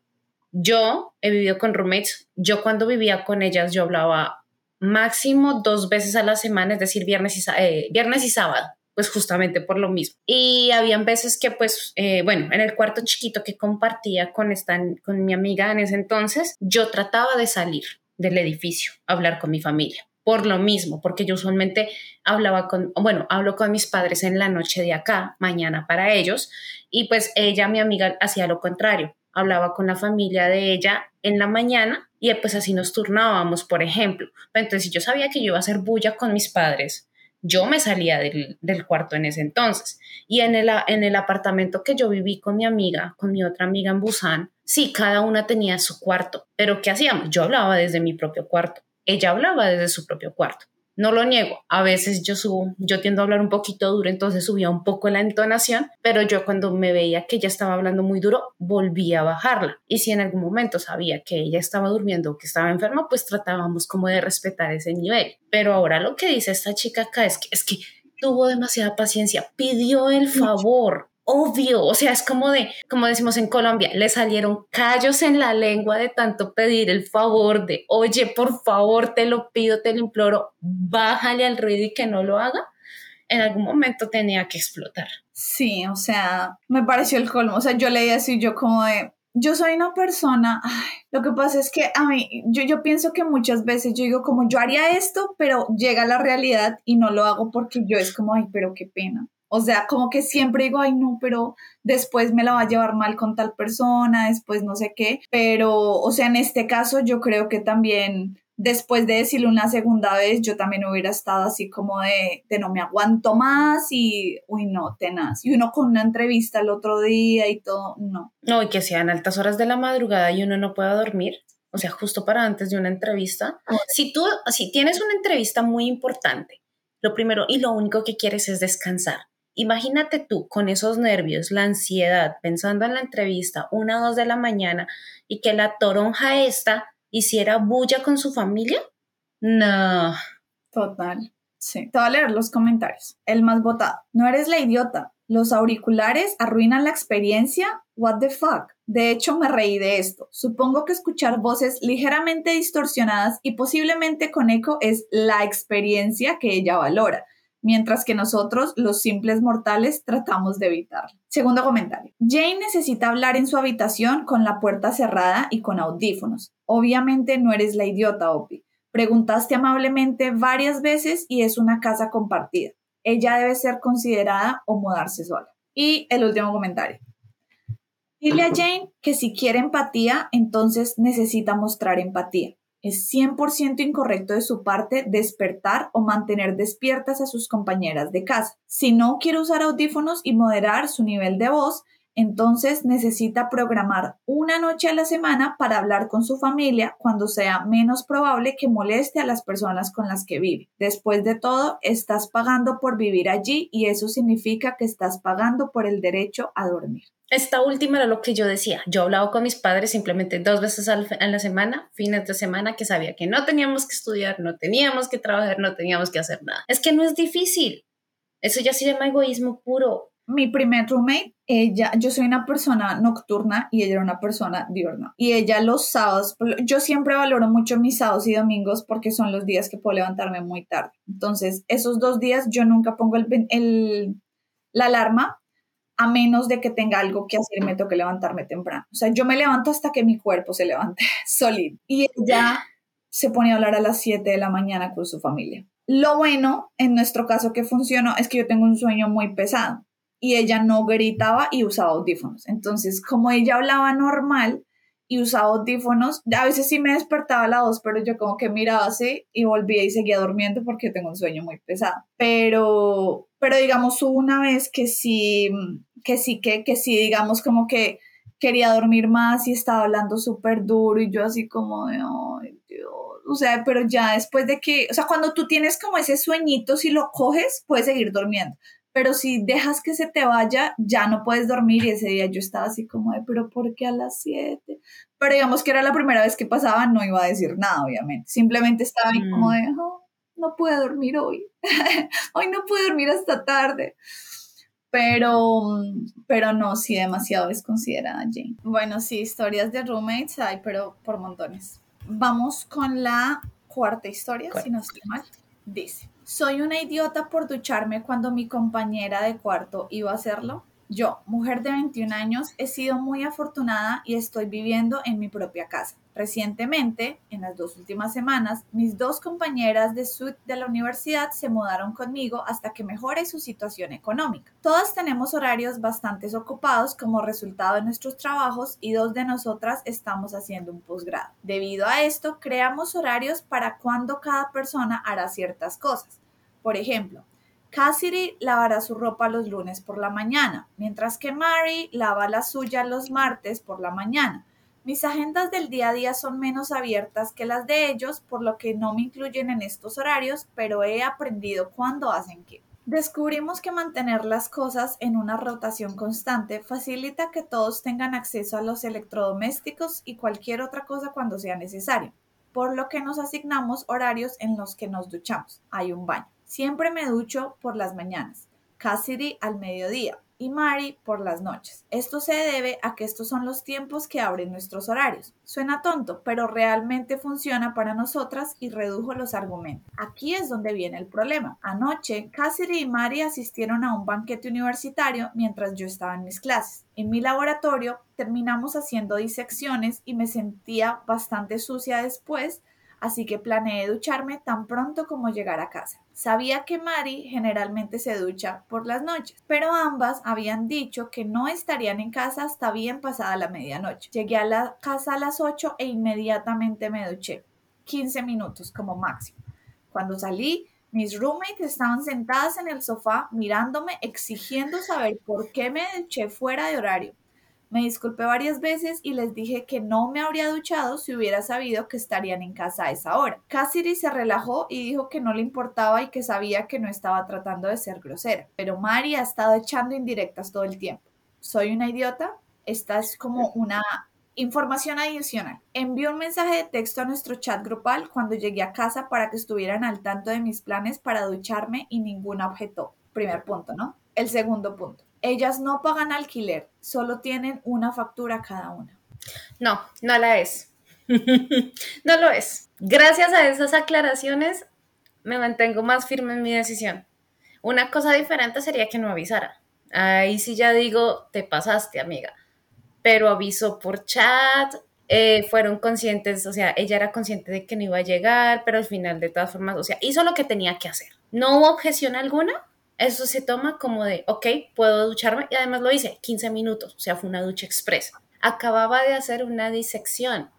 yo he vivido con roommates, yo cuando vivía con ellas yo hablaba máximo dos veces a la semana, es decir, viernes y, eh, viernes y sábado, pues justamente por lo mismo. Y habían veces que pues, eh, bueno, en el cuarto chiquito que compartía con, esta, con mi amiga en ese entonces, yo trataba de salir del edificio a hablar con mi familia por lo mismo, porque yo usualmente hablaba con, bueno, hablo con mis padres en la noche de acá, mañana para ellos, y pues ella, mi amiga, hacía lo contrario, hablaba con la familia de ella en la mañana y pues así nos turnábamos, por ejemplo. Entonces, si yo sabía que yo iba a hacer bulla con mis padres, yo me salía del, cuarto en ese entonces. Y en el, en el apartamento que yo viví con mi amiga, con mi otra amiga en Busan, sí, cada una tenía su cuarto, pero ¿qué hacíamos? Yo hablaba desde mi propio cuarto ella hablaba desde su propio cuarto. No lo niego, a veces yo subo, yo tiendo a hablar un poquito duro, entonces subía un poco la entonación, pero yo cuando me veía que ella estaba hablando muy duro, volvía a bajarla. Y si en algún momento sabía que ella estaba durmiendo o que estaba enferma, pues tratábamos como de respetar ese nivel. Pero ahora lo que dice esta chica acá es que, es que tuvo demasiada paciencia, pidió el favor, obvio, o sea, es como de, como decimos en Colombia, le salieron callos en la lengua de tanto pedir el favor de, oye, por favor, te lo pido, te lo imploro, bájale al ruido y que no lo haga. En algún momento tenía que explotar. Sí, o sea, me pareció el colmo. O sea, yo leí así, yo como de, yo soy una persona, lo que pasa es que a mí, yo, yo pienso que muchas veces yo digo como yo haría esto, pero llega la realidad y no lo hago porque yo es como, ay, pero qué pena. O sea, como que siempre digo, ay, no, pero después me la va a llevar mal con tal persona, después no sé qué. Pero, o sea, en este caso yo creo que también después de decirlo una segunda vez, yo también hubiera estado así como de, de no me aguanto más y, uy, no, tenaz. Y uno con una entrevista el otro día y todo, no. No, y que sean altas horas de la madrugada y uno no pueda dormir. O sea, justo para antes de una entrevista. Si tú, si tienes una entrevista muy importante, lo primero y lo único que quieres es descansar. Imagínate tú con esos nervios, la ansiedad, pensando en la entrevista, una o dos de la mañana, y que la toronja esta hiciera bulla con su familia? No. Total. Sí. Te voy a leer los comentarios. El más votado. No eres la idiota. Los auriculares arruinan la experiencia. What the fuck. De hecho, me reí de esto. Supongo que escuchar voces ligeramente distorsionadas y posiblemente con eco es la experiencia que ella valora mientras que nosotros, los simples mortales, tratamos de evitarlo. Segundo comentario. Jane necesita hablar en su habitación con la puerta cerrada y con audífonos. Obviamente no eres la idiota, Opie. Preguntaste amablemente varias veces y es una casa compartida. Ella debe ser considerada o mudarse sola. Y el último comentario. Dile a Jane que si quiere empatía, entonces necesita mostrar empatía. Es 100% incorrecto de su parte despertar o mantener despiertas a sus compañeras de casa. Si no quiere usar audífonos y moderar su nivel de voz, entonces necesita programar una noche a la semana para hablar con su familia cuando sea menos probable que moleste a las personas con las que vive. Después de todo, estás pagando por vivir allí y eso significa que estás pagando por el derecho a dormir. Esta última era lo que yo decía. Yo hablaba con mis padres simplemente dos veces a la semana, fines de semana, que sabía que no teníamos que estudiar, no teníamos que trabajar, no teníamos que hacer nada. Es que no es difícil. Eso ya se llama egoísmo puro mi primer roommate, ella, yo soy una persona nocturna y ella era una persona diurna. Y ella los sábados, yo siempre valoro mucho mis sábados y domingos porque son los días que puedo levantarme muy tarde. Entonces, esos dos días yo nunca pongo el, el, la alarma a menos de que tenga algo que hacer me toque levantarme temprano. O sea, yo me levanto hasta que mi cuerpo se levante sólido. Y ella se pone a hablar a las 7 de la mañana con su familia. Lo bueno, en nuestro caso que funcionó, es que yo tengo un sueño muy pesado y ella no gritaba y usaba audífonos. Entonces, como ella hablaba normal y usaba audífonos, a veces sí me despertaba la voz, pero yo como que miraba así y volvía y seguía durmiendo porque tengo un sueño muy pesado. Pero, pero digamos, hubo una vez que sí, que sí, que, que sí, digamos, como que quería dormir más y estaba hablando súper duro y yo así como de, ay Dios, o sea, pero ya después de que, o sea, cuando tú tienes como ese sueñito, si lo coges, puedes seguir durmiendo pero si dejas que se te vaya, ya no puedes dormir y ese día yo estaba así como de, pero ¿por qué a las 7? Pero digamos que era la primera vez que pasaba, no iba a decir nada, obviamente. Simplemente estaba ahí como de, mm. oh, no puedo dormir hoy. hoy no puedo dormir hasta tarde. Pero, pero no, sí, demasiado desconsiderada Jane. Bueno, sí, historias de roommates hay, pero por montones. Vamos con la cuarta historia, si no estoy mal. Dice, soy una idiota por ducharme cuando mi compañera de cuarto iba a hacerlo. Yo, mujer de 21 años, he sido muy afortunada y estoy viviendo en mi propia casa. Recientemente, en las dos últimas semanas, mis dos compañeras de suite de la universidad se mudaron conmigo hasta que mejore su situación económica. Todas tenemos horarios bastante ocupados como resultado de nuestros trabajos y dos de nosotras estamos haciendo un posgrado. Debido a esto, creamos horarios para cuando cada persona hará ciertas cosas. Por ejemplo, Cassidy lavará su ropa los lunes por la mañana, mientras que Mary lava la suya los martes por la mañana. Mis agendas del día a día son menos abiertas que las de ellos, por lo que no me incluyen en estos horarios, pero he aprendido cuándo hacen qué. Descubrimos que mantener las cosas en una rotación constante facilita que todos tengan acceso a los electrodomésticos y cualquier otra cosa cuando sea necesario, por lo que nos asignamos horarios en los que nos duchamos. Hay un baño. Siempre me ducho por las mañanas, Cassidy al mediodía y Mary por las noches. Esto se debe a que estos son los tiempos que abren nuestros horarios. Suena tonto, pero realmente funciona para nosotras y redujo los argumentos. Aquí es donde viene el problema. Anoche, Cassidy y Mary asistieron a un banquete universitario mientras yo estaba en mis clases. En mi laboratorio terminamos haciendo disecciones y me sentía bastante sucia después así que planeé ducharme tan pronto como llegar a casa. Sabía que Mari generalmente se ducha por las noches, pero ambas habían dicho que no estarían en casa hasta bien pasada la medianoche. Llegué a la casa a las 8 e inmediatamente me duché. 15 minutos como máximo. Cuando salí, mis roommates estaban sentadas en el sofá mirándome, exigiendo saber por qué me eché fuera de horario. Me disculpé varias veces y les dije que no me habría duchado si hubiera sabido que estarían en casa a esa hora. Cassidy se relajó y dijo que no le importaba y que sabía que no estaba tratando de ser grosera. Pero Mari ha estado echando indirectas todo el tiempo. ¿Soy una idiota? Esta es como una información adicional. Envió un mensaje de texto a nuestro chat grupal cuando llegué a casa para que estuvieran al tanto de mis planes para ducharme y ninguna objetó. Primer punto, ¿no? El segundo punto. Ellas no pagan alquiler, solo tienen una factura cada una. No, no la es. no lo es. Gracias a esas aclaraciones me mantengo más firme en mi decisión. Una cosa diferente sería que no avisara. Ahí sí ya digo, te pasaste, amiga. Pero avisó por chat, eh, fueron conscientes, o sea, ella era consciente de que no iba a llegar, pero al final, de todas formas, o sea, hizo lo que tenía que hacer. No hubo objeción alguna, eso se toma como de, ok, puedo ducharme y además lo hice 15 minutos, o sea, fue una ducha expresa. Acababa de hacer una disección.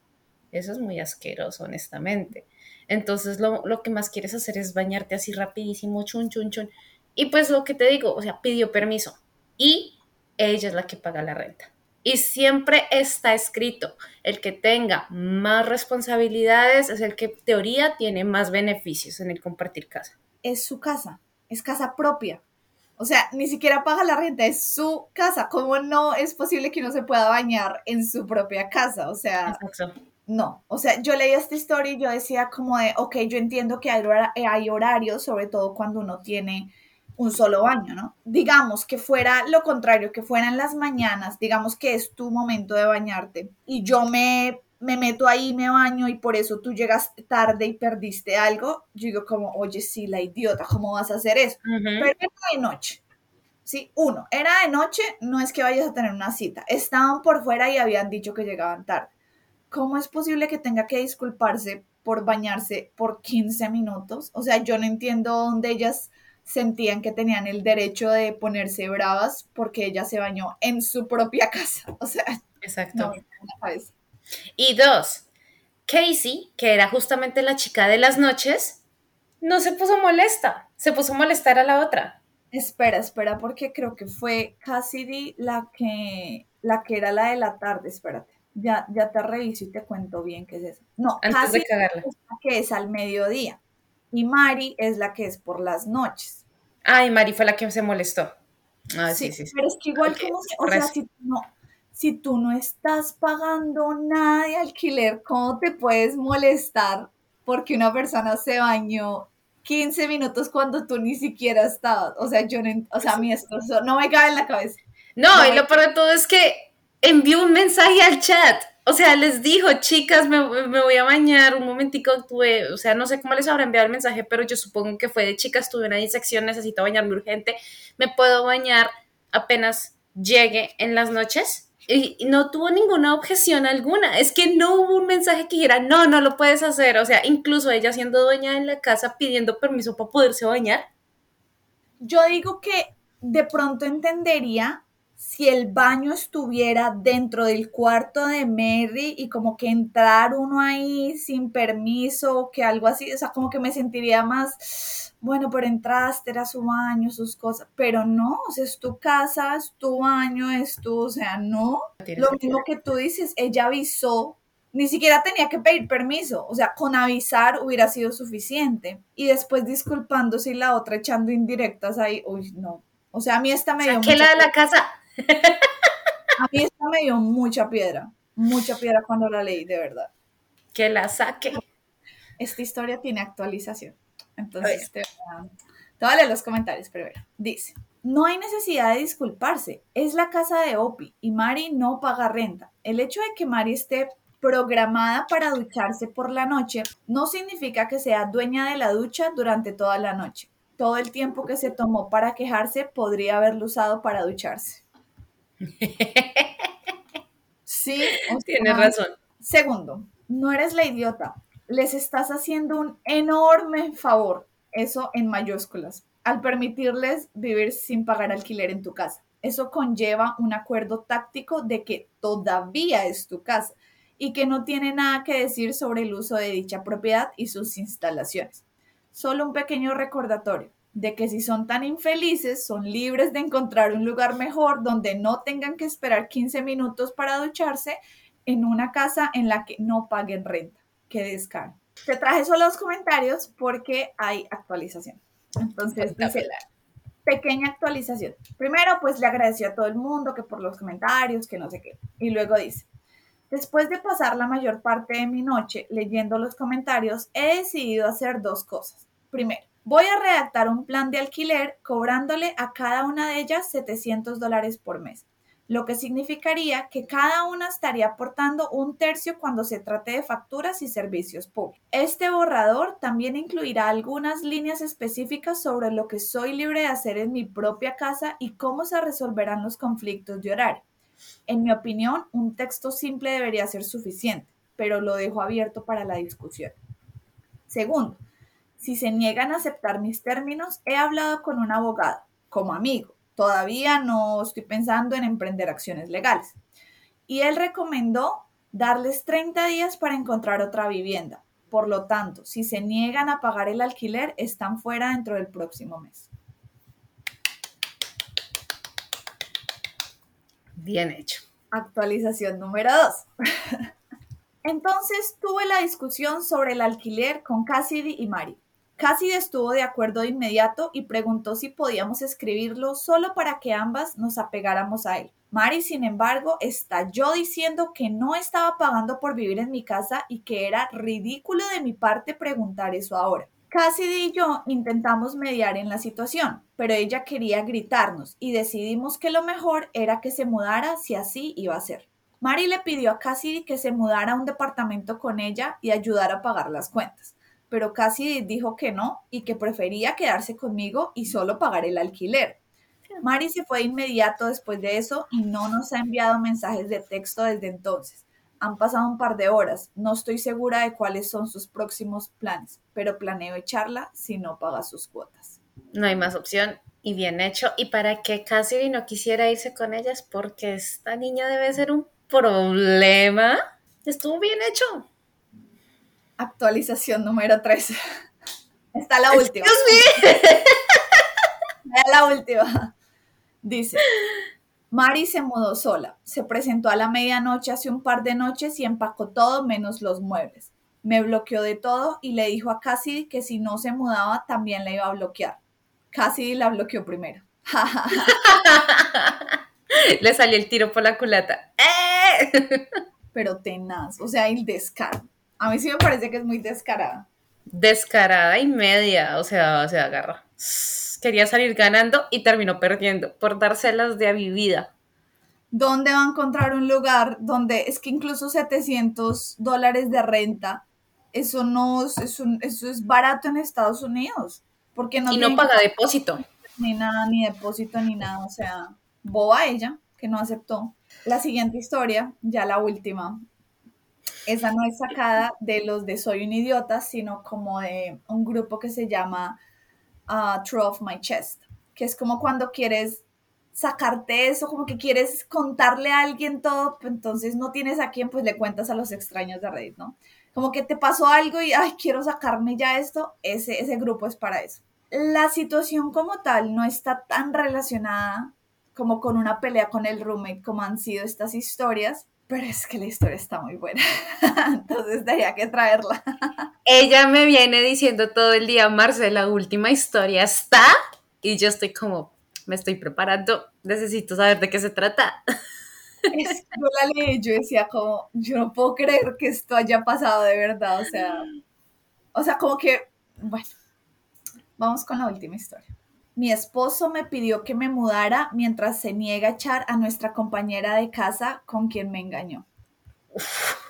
Eso es muy asqueroso, honestamente. Entonces lo, lo, que más quieres hacer es bañarte así rapidísimo, chun, chun, chun. Y pues lo que te digo, o sea, pidió permiso y ella es la que paga la renta. Y siempre está escrito, el que tenga más responsabilidades es el que teoría tiene más beneficios en el compartir casa. Es su casa es casa propia. O sea, ni siquiera paga la renta, es su casa. ¿Cómo no es posible que uno se pueda bañar en su propia casa? O sea, no. O sea, yo leía esta historia y yo decía como de, ok, yo entiendo que hay, hay horarios, sobre todo cuando uno tiene un solo baño, ¿no? Digamos que fuera lo contrario, que fuera en las mañanas, digamos que es tu momento de bañarte y yo me me meto ahí, me baño y por eso tú llegas tarde y perdiste algo, yo digo como, oye, sí, la idiota, ¿cómo vas a hacer eso? Pero era de noche. Sí, uno, era de noche, no es que vayas a tener una cita. Estaban por fuera y habían dicho que llegaban tarde. ¿Cómo es posible que tenga que disculparse por bañarse por 15 minutos? O sea, yo no entiendo dónde ellas sentían que tenían el derecho de ponerse bravas porque ella se bañó en su propia casa. O sea, Exacto. No, y dos, Casey, que era justamente la chica de las noches, no se puso molesta, se puso a molestar a la otra. Espera, espera, porque creo que fue Cassidy la que, la que era la de la tarde, espérate. Ya, ya te reviso y te cuento bien qué es eso. No, Antes de cagarla. es la que es al mediodía y Mari es la que es por las noches. Ay, Mari fue la que se molestó. Ah, sí, sí, sí, Pero es que igual como o sea, si no, si tú no estás pagando nada de alquiler, ¿cómo te puedes molestar porque una persona se bañó 15 minutos cuando tú ni siquiera estabas? O sea, yo no, o sea, mi esposo no me cabe en la cabeza. No, y lo peor de todo es que envió un mensaje al chat. O sea, les dijo, chicas, me, me, voy a bañar, un momentico tuve, o sea, no sé cómo les habrá enviado el mensaje, pero yo supongo que fue de chicas, tuve una disección, necesito bañarme urgente, me puedo bañar apenas llegue en las noches y no tuvo ninguna objeción alguna. Es que no hubo un mensaje que dijera, no, no lo puedes hacer. O sea, incluso ella siendo dueña en la casa pidiendo permiso para poderse bañar. Yo digo que de pronto entendería si el baño estuviera dentro del cuarto de Mary y como que entrar uno ahí sin permiso, que algo así, o sea, como que me sentiría más, bueno, pero entraste, era su baño, sus cosas, pero no, o sea, es tu casa, es tu baño, es tu, o sea, no. Lo mismo que tú dices, ella avisó, ni siquiera tenía que pedir permiso, o sea, con avisar hubiera sido suficiente. Y después disculpándose y la otra echando indirectas ahí, uy, no. O sea, a mí esta me dio... ¿Qué la de la casa? A mí esta me dio mucha piedra, mucha piedra cuando la leí, de verdad. Que la saque. Esta historia tiene actualización. Entonces, te, voy a leer los comentarios primero. Dice, no hay necesidad de disculparse, es la casa de Opi y Mari no paga renta. El hecho de que Mari esté programada para ducharse por la noche no significa que sea dueña de la ducha durante toda la noche todo el tiempo que se tomó para quejarse podría haberlo usado para ducharse. Sí, tienes razón. Segundo, no eres la idiota. Les estás haciendo un enorme favor, eso en mayúsculas, al permitirles vivir sin pagar alquiler en tu casa. Eso conlleva un acuerdo táctico de que todavía es tu casa y que no tiene nada que decir sobre el uso de dicha propiedad y sus instalaciones. Solo un pequeño recordatorio de que si son tan infelices, son libres de encontrar un lugar mejor donde no tengan que esperar 15 minutos para ducharse en una casa en la que no paguen renta. Qué descaro. Te traje solo los comentarios porque hay actualización. Entonces dice la pequeña actualización. Primero, pues le agradeció a todo el mundo que por los comentarios, que no sé qué. Y luego dice, después de pasar la mayor parte de mi noche leyendo los comentarios, he decidido hacer dos cosas. Primero, voy a redactar un plan de alquiler cobrándole a cada una de ellas 700 dólares por mes lo que significaría que cada una estaría aportando un tercio cuando se trate de facturas y servicios públicos. Este borrador también incluirá algunas líneas específicas sobre lo que soy libre de hacer en mi propia casa y cómo se resolverán los conflictos de horario. En mi opinión, un texto simple debería ser suficiente, pero lo dejo abierto para la discusión. Segundo, si se niegan a aceptar mis términos, he hablado con un abogado, como amigo, Todavía no estoy pensando en emprender acciones legales. Y él recomendó darles 30 días para encontrar otra vivienda. Por lo tanto, si se niegan a pagar el alquiler, están fuera dentro del próximo mes. Bien hecho. Actualización número 2. Entonces tuve la discusión sobre el alquiler con Cassidy y Mari. Cassidy estuvo de acuerdo de inmediato y preguntó si podíamos escribirlo solo para que ambas nos apegáramos a él. Mari, sin embargo, estalló diciendo que no estaba pagando por vivir en mi casa y que era ridículo de mi parte preguntar eso ahora. Cassidy y yo intentamos mediar en la situación, pero ella quería gritarnos y decidimos que lo mejor era que se mudara si así iba a ser. Mari le pidió a Cassidy que se mudara a un departamento con ella y ayudara a pagar las cuentas pero casi dijo que no y que prefería quedarse conmigo y solo pagar el alquiler. Mari se fue de inmediato después de eso y no nos ha enviado mensajes de texto desde entonces. Han pasado un par de horas. No estoy segura de cuáles son sus próximos planes, pero planeo echarla si no paga sus cuotas. No hay más opción y bien hecho. Y para que Cassidy no quisiera irse con ellas porque esta niña debe ser un problema, estuvo bien hecho. Actualización número 3. Está la última. la última. Dice, Mari se mudó sola. Se presentó a la medianoche hace un par de noches y empacó todo menos los muebles. Me bloqueó de todo y le dijo a Cassidy que si no se mudaba también la iba a bloquear. Cassidy la bloqueó primero. le salió el tiro por la culata. ¡Eh! Pero tenaz, o sea, el descaro. A mí sí me parece que es muy descarada. Descarada y media, o sea, se agarra. Quería salir ganando y terminó perdiendo por dárselas de a vivida. ¿Dónde va a encontrar un lugar donde es que incluso 700 dólares de renta, eso no es, eso es barato en Estados Unidos? Porque no y no paga depósito. Ni nada, ni depósito, ni nada. O sea, boba ella, que no aceptó. La siguiente historia, ya la última, esa no es sacada de los de Soy un idiota, sino como de un grupo que se llama uh, True of My Chest, que es como cuando quieres sacarte eso, como que quieres contarle a alguien todo, entonces no tienes a quién, pues le cuentas a los extraños de Reddit, ¿no? Como que te pasó algo y, ay, quiero sacarme ya esto, ese, ese grupo es para eso. La situación como tal no está tan relacionada como con una pelea con el roommate como han sido estas historias, pero es que la historia está muy buena, entonces tenía que traerla. Ella me viene diciendo todo el día, Marce, la última historia está, y yo estoy como, me estoy preparando, necesito saber de qué se trata. Es que yo la leí, yo decía como, yo no puedo creer que esto haya pasado de verdad, o sea, o sea, como que, bueno, vamos con la última historia. Mi esposo me pidió que me mudara mientras se niega a echar a nuestra compañera de casa con quien me engañó.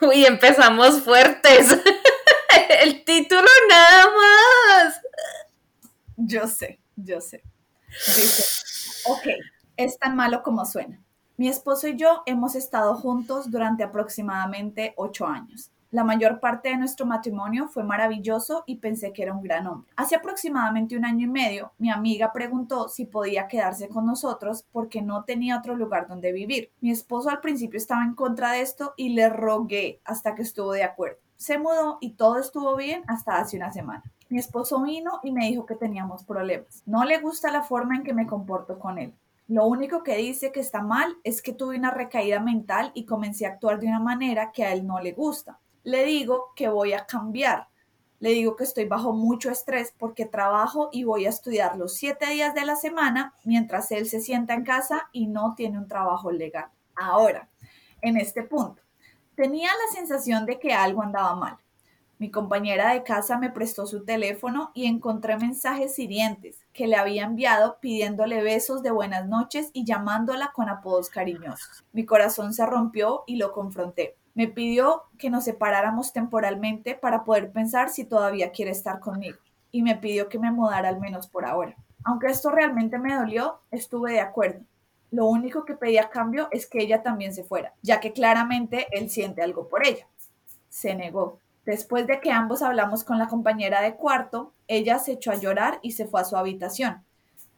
Uy, empezamos fuertes. El título nada más. Yo sé, yo sé. Dice, ok, es tan malo como suena. Mi esposo y yo hemos estado juntos durante aproximadamente ocho años. La mayor parte de nuestro matrimonio fue maravilloso y pensé que era un gran hombre. Hace aproximadamente un año y medio, mi amiga preguntó si podía quedarse con nosotros porque no tenía otro lugar donde vivir. Mi esposo al principio estaba en contra de esto y le rogué hasta que estuvo de acuerdo. Se mudó y todo estuvo bien hasta hace una semana. Mi esposo vino y me dijo que teníamos problemas. No le gusta la forma en que me comporto con él. Lo único que dice que está mal es que tuve una recaída mental y comencé a actuar de una manera que a él no le gusta le digo que voy a cambiar. Le digo que estoy bajo mucho estrés porque trabajo y voy a estudiar los siete días de la semana mientras él se sienta en casa y no tiene un trabajo legal. Ahora, en este punto, tenía la sensación de que algo andaba mal. Mi compañera de casa me prestó su teléfono y encontré mensajes hirientes que le había enviado pidiéndole besos de buenas noches y llamándola con apodos cariñosos. Mi corazón se rompió y lo confronté. Me pidió que nos separáramos temporalmente para poder pensar si todavía quiere estar conmigo y me pidió que me mudara al menos por ahora. Aunque esto realmente me dolió, estuve de acuerdo. Lo único que pedí a cambio es que ella también se fuera, ya que claramente él siente algo por ella. Se negó. Después de que ambos hablamos con la compañera de cuarto, ella se echó a llorar y se fue a su habitación.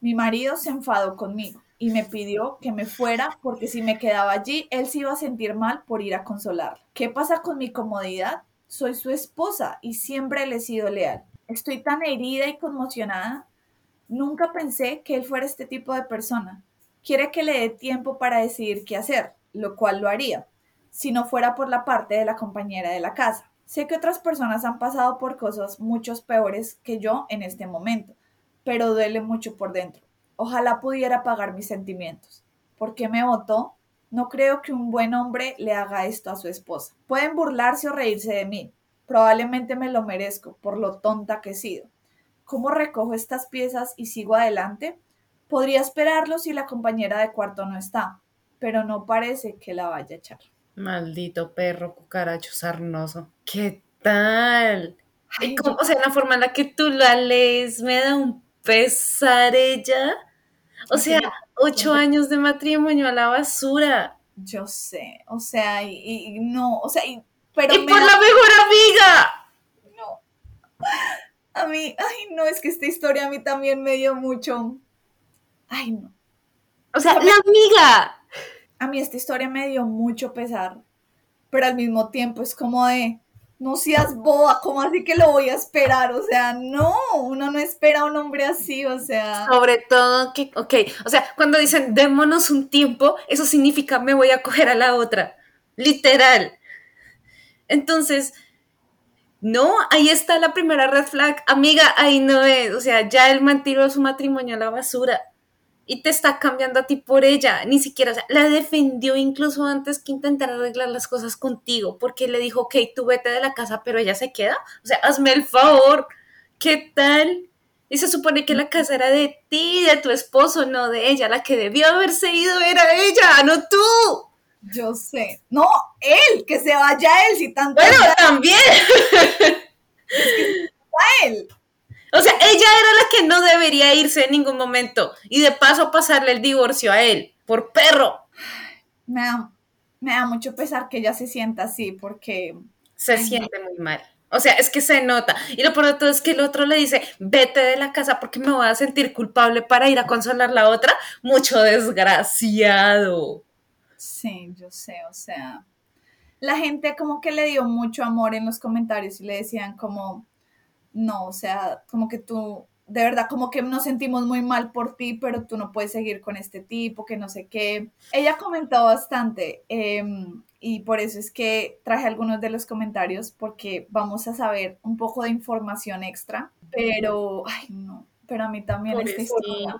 Mi marido se enfadó conmigo y me pidió que me fuera porque si me quedaba allí, él se iba a sentir mal por ir a consolarla. ¿Qué pasa con mi comodidad? Soy su esposa y siempre le he sido leal. Estoy tan herida y conmocionada. Nunca pensé que él fuera este tipo de persona. Quiere que le dé tiempo para decidir qué hacer, lo cual lo haría, si no fuera por la parte de la compañera de la casa. Sé que otras personas han pasado por cosas muchos peores que yo en este momento, pero duele mucho por dentro. Ojalá pudiera pagar mis sentimientos. ¿Por qué me votó? No creo que un buen hombre le haga esto a su esposa. Pueden burlarse o reírse de mí. Probablemente me lo merezco por lo tonta que he sido. ¿Cómo recojo estas piezas y sigo adelante? Podría esperarlo si la compañera de cuarto no está, pero no parece que la vaya a echar. Maldito perro cucaracho sarnoso. ¿Qué tal? o sea, la forma en la que tú la lees me da un pesar ella. O sea, ocho años de matrimonio a la basura. Yo sé, o sea, y, no, o sea, y, pero... ¡Y por la mejor amiga! No. A mí, ay, no, es que esta historia a mí también me dio mucho... Ay, no. O sea, la amiga. A mí esta historia me dio mucho pesar, pero al mismo tiempo es como de no seas boba, ¿cómo así que lo voy a esperar? O sea, no, uno no espera a un hombre así, o sea. Sobre todo que, ok, o sea, cuando dicen démonos un tiempo, eso significa me voy a coger a la otra, literal. Entonces, no, ahí está la primera red flag, amiga, ahí no es, o sea, ya él mantuvo su matrimonio a la basura y te está cambiando a ti por ella, ni siquiera, o sea, la defendió incluso antes que intentar arreglar las cosas contigo, porque le dijo, ok, tú vete de la casa, pero ella se queda, o sea, hazme el favor, ¿qué tal? Y se supone que la casa era de ti, de tu esposo, no de ella, la que debió haberse ido era ella, no tú. Yo sé, no, él, que se vaya él, si tanto... Bueno, también. él. O sea, ella era la que no debería irse en ningún momento y de paso pasarle el divorcio a él, por perro. Me da, me da mucho pesar que ella se sienta así porque... Se siente muy mal. O sea, es que se nota. Y lo peor de todo es que el otro le dice, vete de la casa porque me voy a sentir culpable para ir a consolar la otra. Mucho desgraciado. Sí, yo sé, o sea, la gente como que le dio mucho amor en los comentarios y le decían como, no, o sea, como que tú, de verdad, como que nos sentimos muy mal por ti, pero tú no puedes seguir con este tipo, que no sé qué. Ella comentó bastante em, y por eso es que traje algunos de los comentarios porque vamos a saber un poco de información extra, pero, ay, no, pero a mí también esta historia.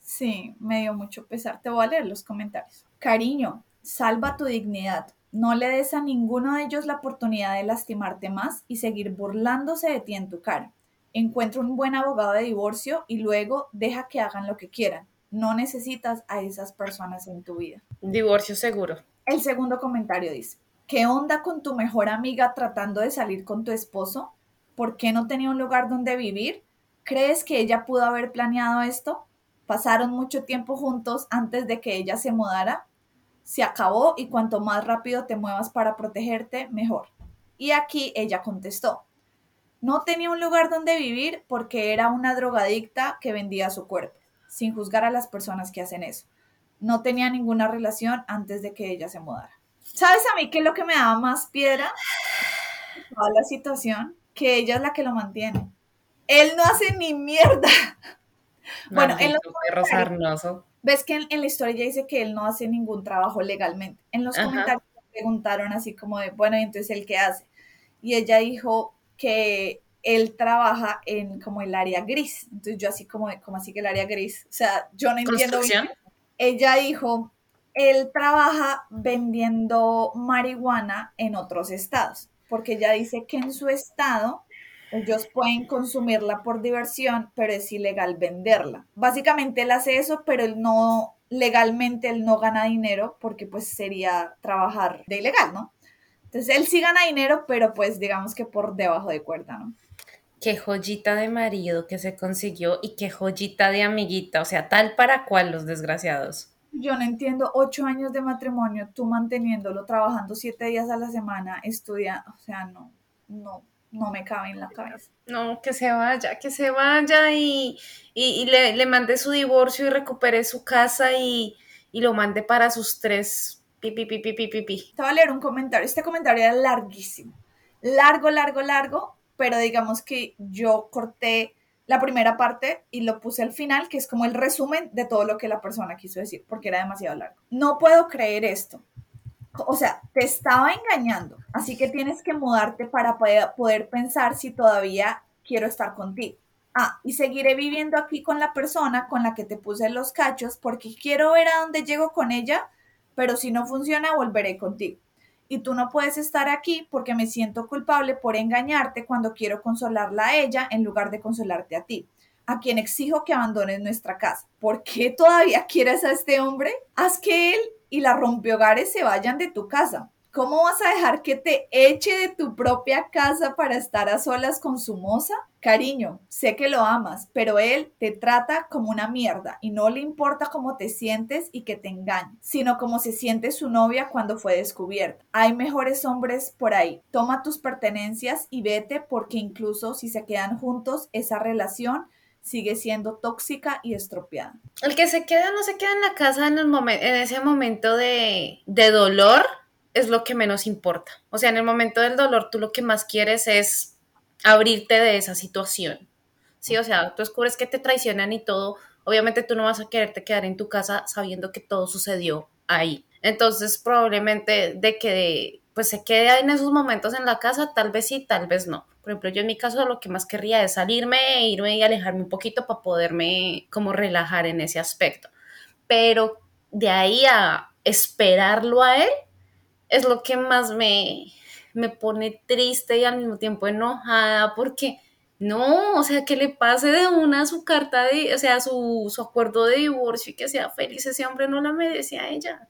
Sí, me dio mucho pesar. Te voy a leer los comentarios. Cariño, salva tu dignidad. No le des a ninguno de ellos la oportunidad de lastimarte más y seguir burlándose de ti en tu cara. Encuentra un buen abogado de divorcio y luego deja que hagan lo que quieran. No necesitas a esas personas en tu vida. Divorcio seguro. El segundo comentario dice, ¿qué onda con tu mejor amiga tratando de salir con tu esposo? ¿Por qué no tenía un lugar donde vivir? ¿Crees que ella pudo haber planeado esto? ¿Pasaron mucho tiempo juntos antes de que ella se mudara? Se acabó y cuanto más rápido te muevas para protegerte, mejor. Y aquí ella contestó, no tenía un lugar donde vivir porque era una drogadicta que vendía su cuerpo, sin juzgar a las personas que hacen eso. No tenía ninguna relación antes de que ella se mudara. ¿Sabes a mí qué es lo que me daba más piedra? Toda la situación, que ella es la que lo mantiene. Él no hace ni mierda. bueno, en los ves que en, la historia ella dice que él no hace ningún trabajo legalmente. En los comentarios preguntaron así como de, bueno, ¿y entonces él qué hace? Y ella dijo que él trabaja en como el área gris. Entonces yo así como de, ¿cómo así que el área gris? O sea, yo no entiendo bien. Ella dijo, él trabaja vendiendo marihuana en otros estados, porque ella dice que en su estado ellos pueden consumirla por diversión, pero es ilegal venderla. Básicamente él hace eso, pero él no, legalmente él no gana dinero porque pues sería trabajar de ilegal, ¿no? Entonces él sí gana dinero, pero pues digamos que por debajo de cuerda, ¿no? Qué joyita de marido que se consiguió y qué joyita de amiguita, o sea, tal para cual los desgraciados. Yo no entiendo, ocho años de matrimonio, tú manteniéndolo, trabajando siete días a la semana, estudiando, o sea, no, no, no me cabe en la cabeza. No, que se vaya, que se vaya y, le, le, mande su divorcio y recupere su casa y, lo mande para sus tres pipi, pipi, pipi, pipi. Te voy a leer un comentario. Este comentario era larguísimo. Largo, largo, largo, pero digamos que yo corté la primera parte y lo puse al final, que es como el resumen de todo lo que la persona quiso decir, porque era demasiado largo. No puedo creer esto o sea, te estaba engañando, así que tienes que mudarte para poder, pensar si todavía quiero estar contigo. Ah, y seguiré viviendo aquí con la persona con la que te puse los cachos porque quiero ver a dónde llego con ella, pero si no funciona, volveré contigo. Y tú no puedes estar aquí porque me siento culpable por engañarte cuando quiero consolarla a ella en lugar de consolarte a ti a quien exijo que abandones nuestra casa. ¿Por qué todavía quieres a este hombre? Haz que él y la rompehogares se vayan de tu casa. ¿Cómo vas a dejar que te eche de tu propia casa para estar a solas con su moza? Cariño, sé que lo amas, pero él te trata como una mierda y no le importa cómo te sientes y que te engañe, sino cómo se siente su novia cuando fue descubierta. Hay mejores hombres por ahí. Toma tus pertenencias y vete porque incluso si se quedan juntos, esa relación sigue siendo tóxica y estropeada. El que se queda o no se queda en la casa en, el en ese momento de, de dolor es lo que menos importa. O sea, en el momento del dolor tú lo que más quieres es abrirte de esa situación. Sí, o sea, tú descubres que te traicionan y todo. Obviamente tú no vas a quererte quedar en tu casa sabiendo que todo sucedió ahí. Entonces, probablemente de que pues se quede en esos momentos en la casa, tal vez sí, tal vez no. Por ejemplo, yo en mi caso lo que más querría es salirme, irme y alejarme un poquito para poderme como relajar en ese aspecto. Pero de ahí a esperarlo a él es lo que más me, me pone triste y al mismo tiempo enojada porque no, o sea, que le pase de una su carta de, o sea, su, su acuerdo de divorcio y que sea feliz, ese hombre no la merece a ella.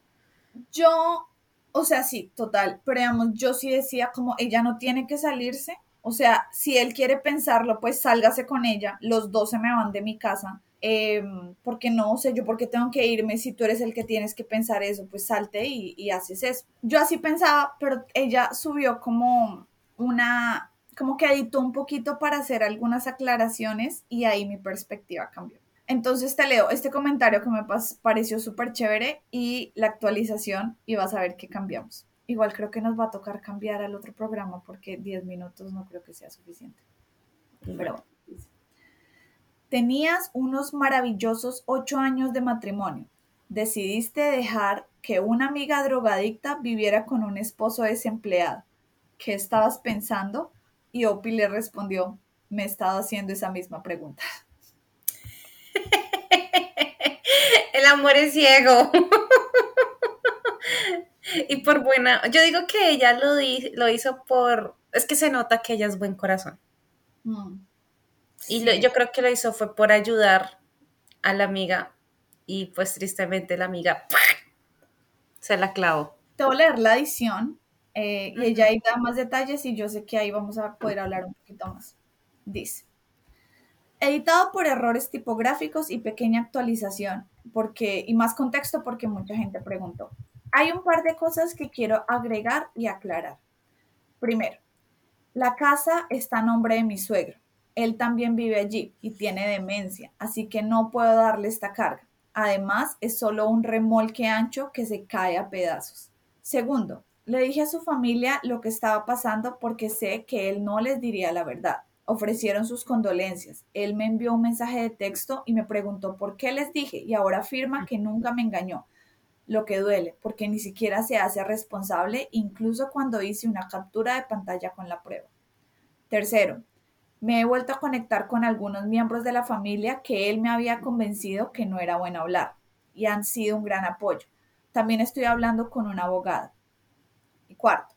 Yo o sea, sí, total, pero digamos, yo sí decía como ella no tiene que salirse, o sea, si él quiere pensarlo, pues sálgase con ella, los dos se me van de mi casa, eh, porque no, sea, yo porque tengo que irme, si tú eres el que tienes que pensar eso, pues salte y, y haces eso. Yo así pensaba, pero ella subió como una, como que editó un poquito para hacer algunas aclaraciones y ahí mi perspectiva cambió. Entonces te leo este comentario que me pareció súper chévere y la actualización y vas a ver qué cambiamos. Igual creo que nos va a tocar cambiar al otro programa porque 10 minutos no creo que sea suficiente. Pero Tenías unos maravillosos 8 años de matrimonio. Decidiste dejar que una amiga drogadicta viviera con un esposo desempleado. ¿Qué estabas pensando? Y Opi le respondió, me he estado haciendo esa misma pregunta. El amor es ciego. Y por buena, yo digo que ella lo, lo hizo por, es que se nota que ella es buen corazón. Mm. Y yo creo que lo hizo fue por ayudar a la amiga y pues tristemente la amiga se la clavó. Te voy a leer la edición eh, y ella ahí da más detalles y yo sé que ahí vamos a poder hablar un poquito más. Dice editado por errores tipográficos y pequeña actualización, porque, y más contexto porque mucha gente preguntó. Hay un par de cosas que quiero agregar y aclarar. Primero, La casa está a nombre de mi suegro. Él también vive allí y tiene demencia, así que no puedo darle esta carga. Además, es solo un remolque ancho que se cae a pedazos. Segundo, le dije a su familia lo que estaba pasando porque sé que él no les diría la verdad. Ofrecieron sus condolencias. Él me envió un mensaje de texto y me preguntó por qué les dije y ahora afirma que nunca me engañó. Lo que duele, porque ni siquiera se hace responsable incluso cuando hice una captura de pantalla con la prueba. Tercero, me he vuelto a conectar con algunos miembros de la familia que él me había convencido que no era bueno hablar y han sido un gran apoyo. También estoy hablando con un abogado. Y cuarto,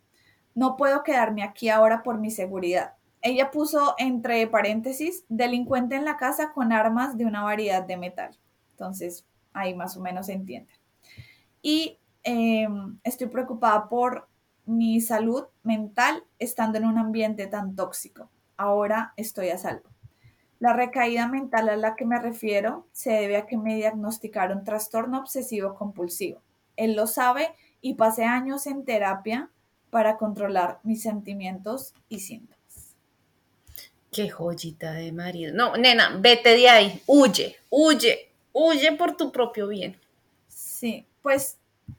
no puedo quedarme aquí ahora por mi seguridad. Ella puso entre paréntesis delincuente en la casa con armas de una variedad de metal. Entonces, ahí más o menos se entiende. Y em, estoy preocupada por mi salud mental estando en un ambiente tan tóxico. Ahora estoy a salvo. La recaída mental a la que me refiero se debe a que me diagnosticaron trastorno obsesivo compulsivo. Él lo sabe y pasé años en terapia para controlar mis sentimientos y síntomas. Qué joyita de marido. No, nena, vete de ahí, huye, huye, huye por tu propio bien. Sí, pues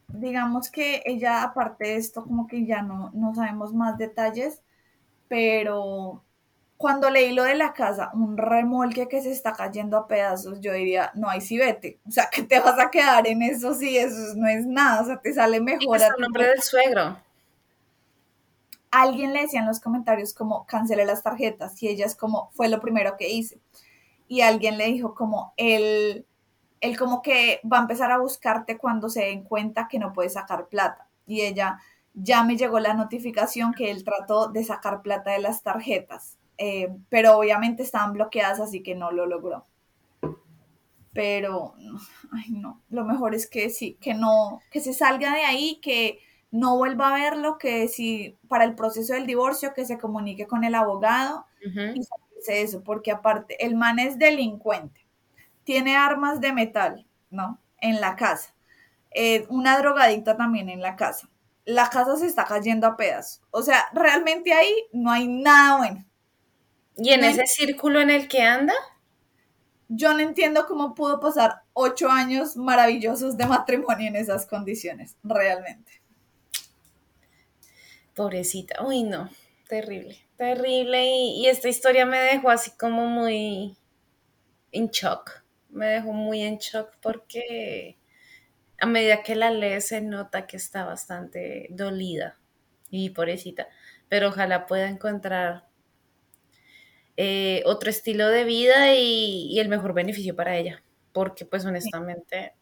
digamos que ella, aparte de esto, como que ya no, no sabemos más detalles, pero cuando leí lo de la casa, un remolque que se está cayendo a pedazos, yo diría, no, hay sí vete. O sea, que te vas a quedar en eso sí, eso no es nada, o sea, te sale mejor. Es el nombre del suegro. Alguien le decía en los comentarios como, cancele las tarjetas, y ella es como, fue lo primero que hice. Y alguien le dijo como, él, él como que va a empezar a buscarte cuando se den cuenta que no puede sacar plata. Y ella, ya me llegó la notificación que él trató de sacar plata de las tarjetas eh, pero obviamente estaban bloqueadas, así que no lo logró. Pero, ay no, lo mejor es que sí, que no, que se salga de ahí, que no vuelva a verlo, que si para el proceso del divorcio, que se comunique con el abogado y se eso, porque aparte, el man es delincuente, tiene armas de metal, ¿no? En la casa, eh, una drogadicta también en la casa. La casa se está cayendo a pedazos. O sea, realmente ahí no hay nada bueno. ¿Y en ese círculo en el que anda? Yo no entiendo cómo pudo pasar ocho años maravillosos de matrimonio en esas condiciones, realmente. Pobrecita, uy no, terrible, terrible. Y, esta historia me dejó así como muy en shock, me dejó muy en shock porque a medida que la lee se nota que está bastante dolida y pobrecita, pero ojalá pueda encontrar eh, otro estilo de vida y, el mejor beneficio para ella, porque pues honestamente...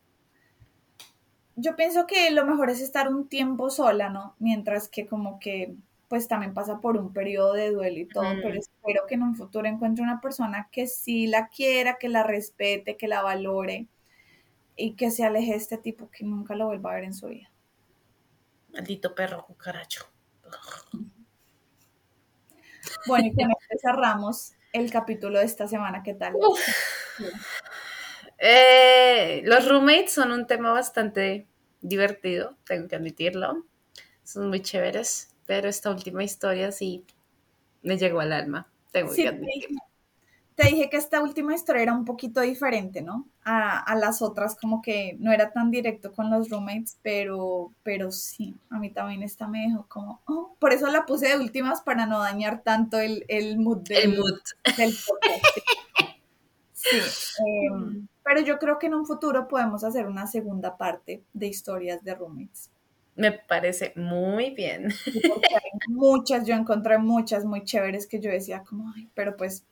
Yo pienso que lo mejor es estar un tiempo sola, ¿no? Mientras que como que pues también pasa por un periodo de duelo y todo, pero espero que en un futuro encuentre una persona que sí la quiera, que la respete, que la valore y que se aleje de este tipo que nunca lo vuelva a ver en su vida. Maldito perro cucaracho. Bueno, y con esto cerramos el capítulo de esta semana. ¿Qué tal? Eh, los roommates son un tema bastante divertido, tengo que admitirlo. Son muy chéveres, pero esta última historia sí me llegó al alma, tengo que admitirlo te dije que esta última historia era un poquito diferente, ¿no? A, las otras, como que no era tan directo con los roommates, pero, pero sí, a mí también esta me dejó como, oh, por eso la puse de últimas para no dañar tanto el, el mood del, el mood. Sí, em, pero yo creo que en un futuro podemos hacer una segunda parte de historias de roommates. Me parece muy bien. muchas, yo encontré muchas muy chéveres que yo decía como, ay, pero pues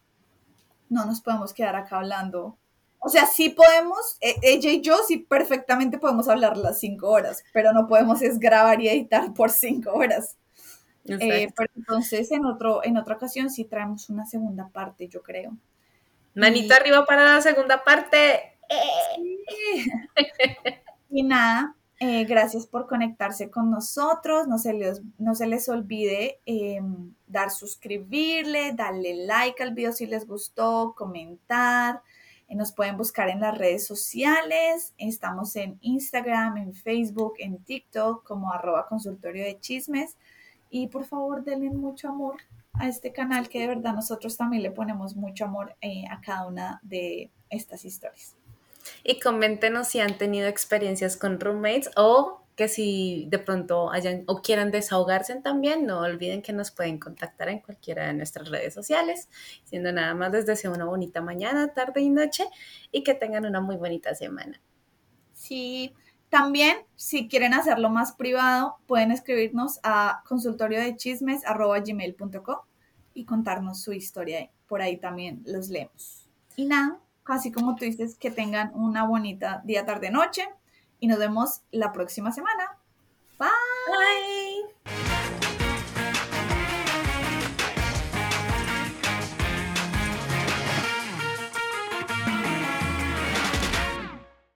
no nos podemos quedar acá hablando. O sea, sí podemos, e, ella y yo sí perfectamente podemos hablar las cinco horas, pero no podemos es grabar y editar por cinco horas. Eh, pero entonces en, otro, en otra ocasión sí traemos una segunda parte, yo creo. Manita arriba para la segunda parte. y nada, eh, gracias por conectarse con nosotros. No se les, no se les olvide em, dar suscribirle, darle like al video si les gustó, comentar. Eh, nos pueden buscar en las redes sociales. Estamos en Instagram, en Facebook, en TikTok como arroba consultorio de chismes. Y por favor denle mucho amor a este canal que de verdad nosotros también le ponemos mucho amor eh, a cada una de estas historias. Y coméntenos si han tenido experiencias con roommates o que si de pronto hayan o quieran desahogarse también, no olviden que nos pueden contactar en cualquiera de nuestras redes sociales. Siendo nada más les deseo una bonita mañana, tarde y noche y que tengan una muy bonita semana. Sí, también si quieren hacerlo más privado, pueden escribirnos a consultorio de gmail.com y contarnos su historia. Por ahí también los leemos. Y nada, así como tú dices, que tengan una bonita día, tarde, noche y nos vemos la próxima semana. Bye. Bye.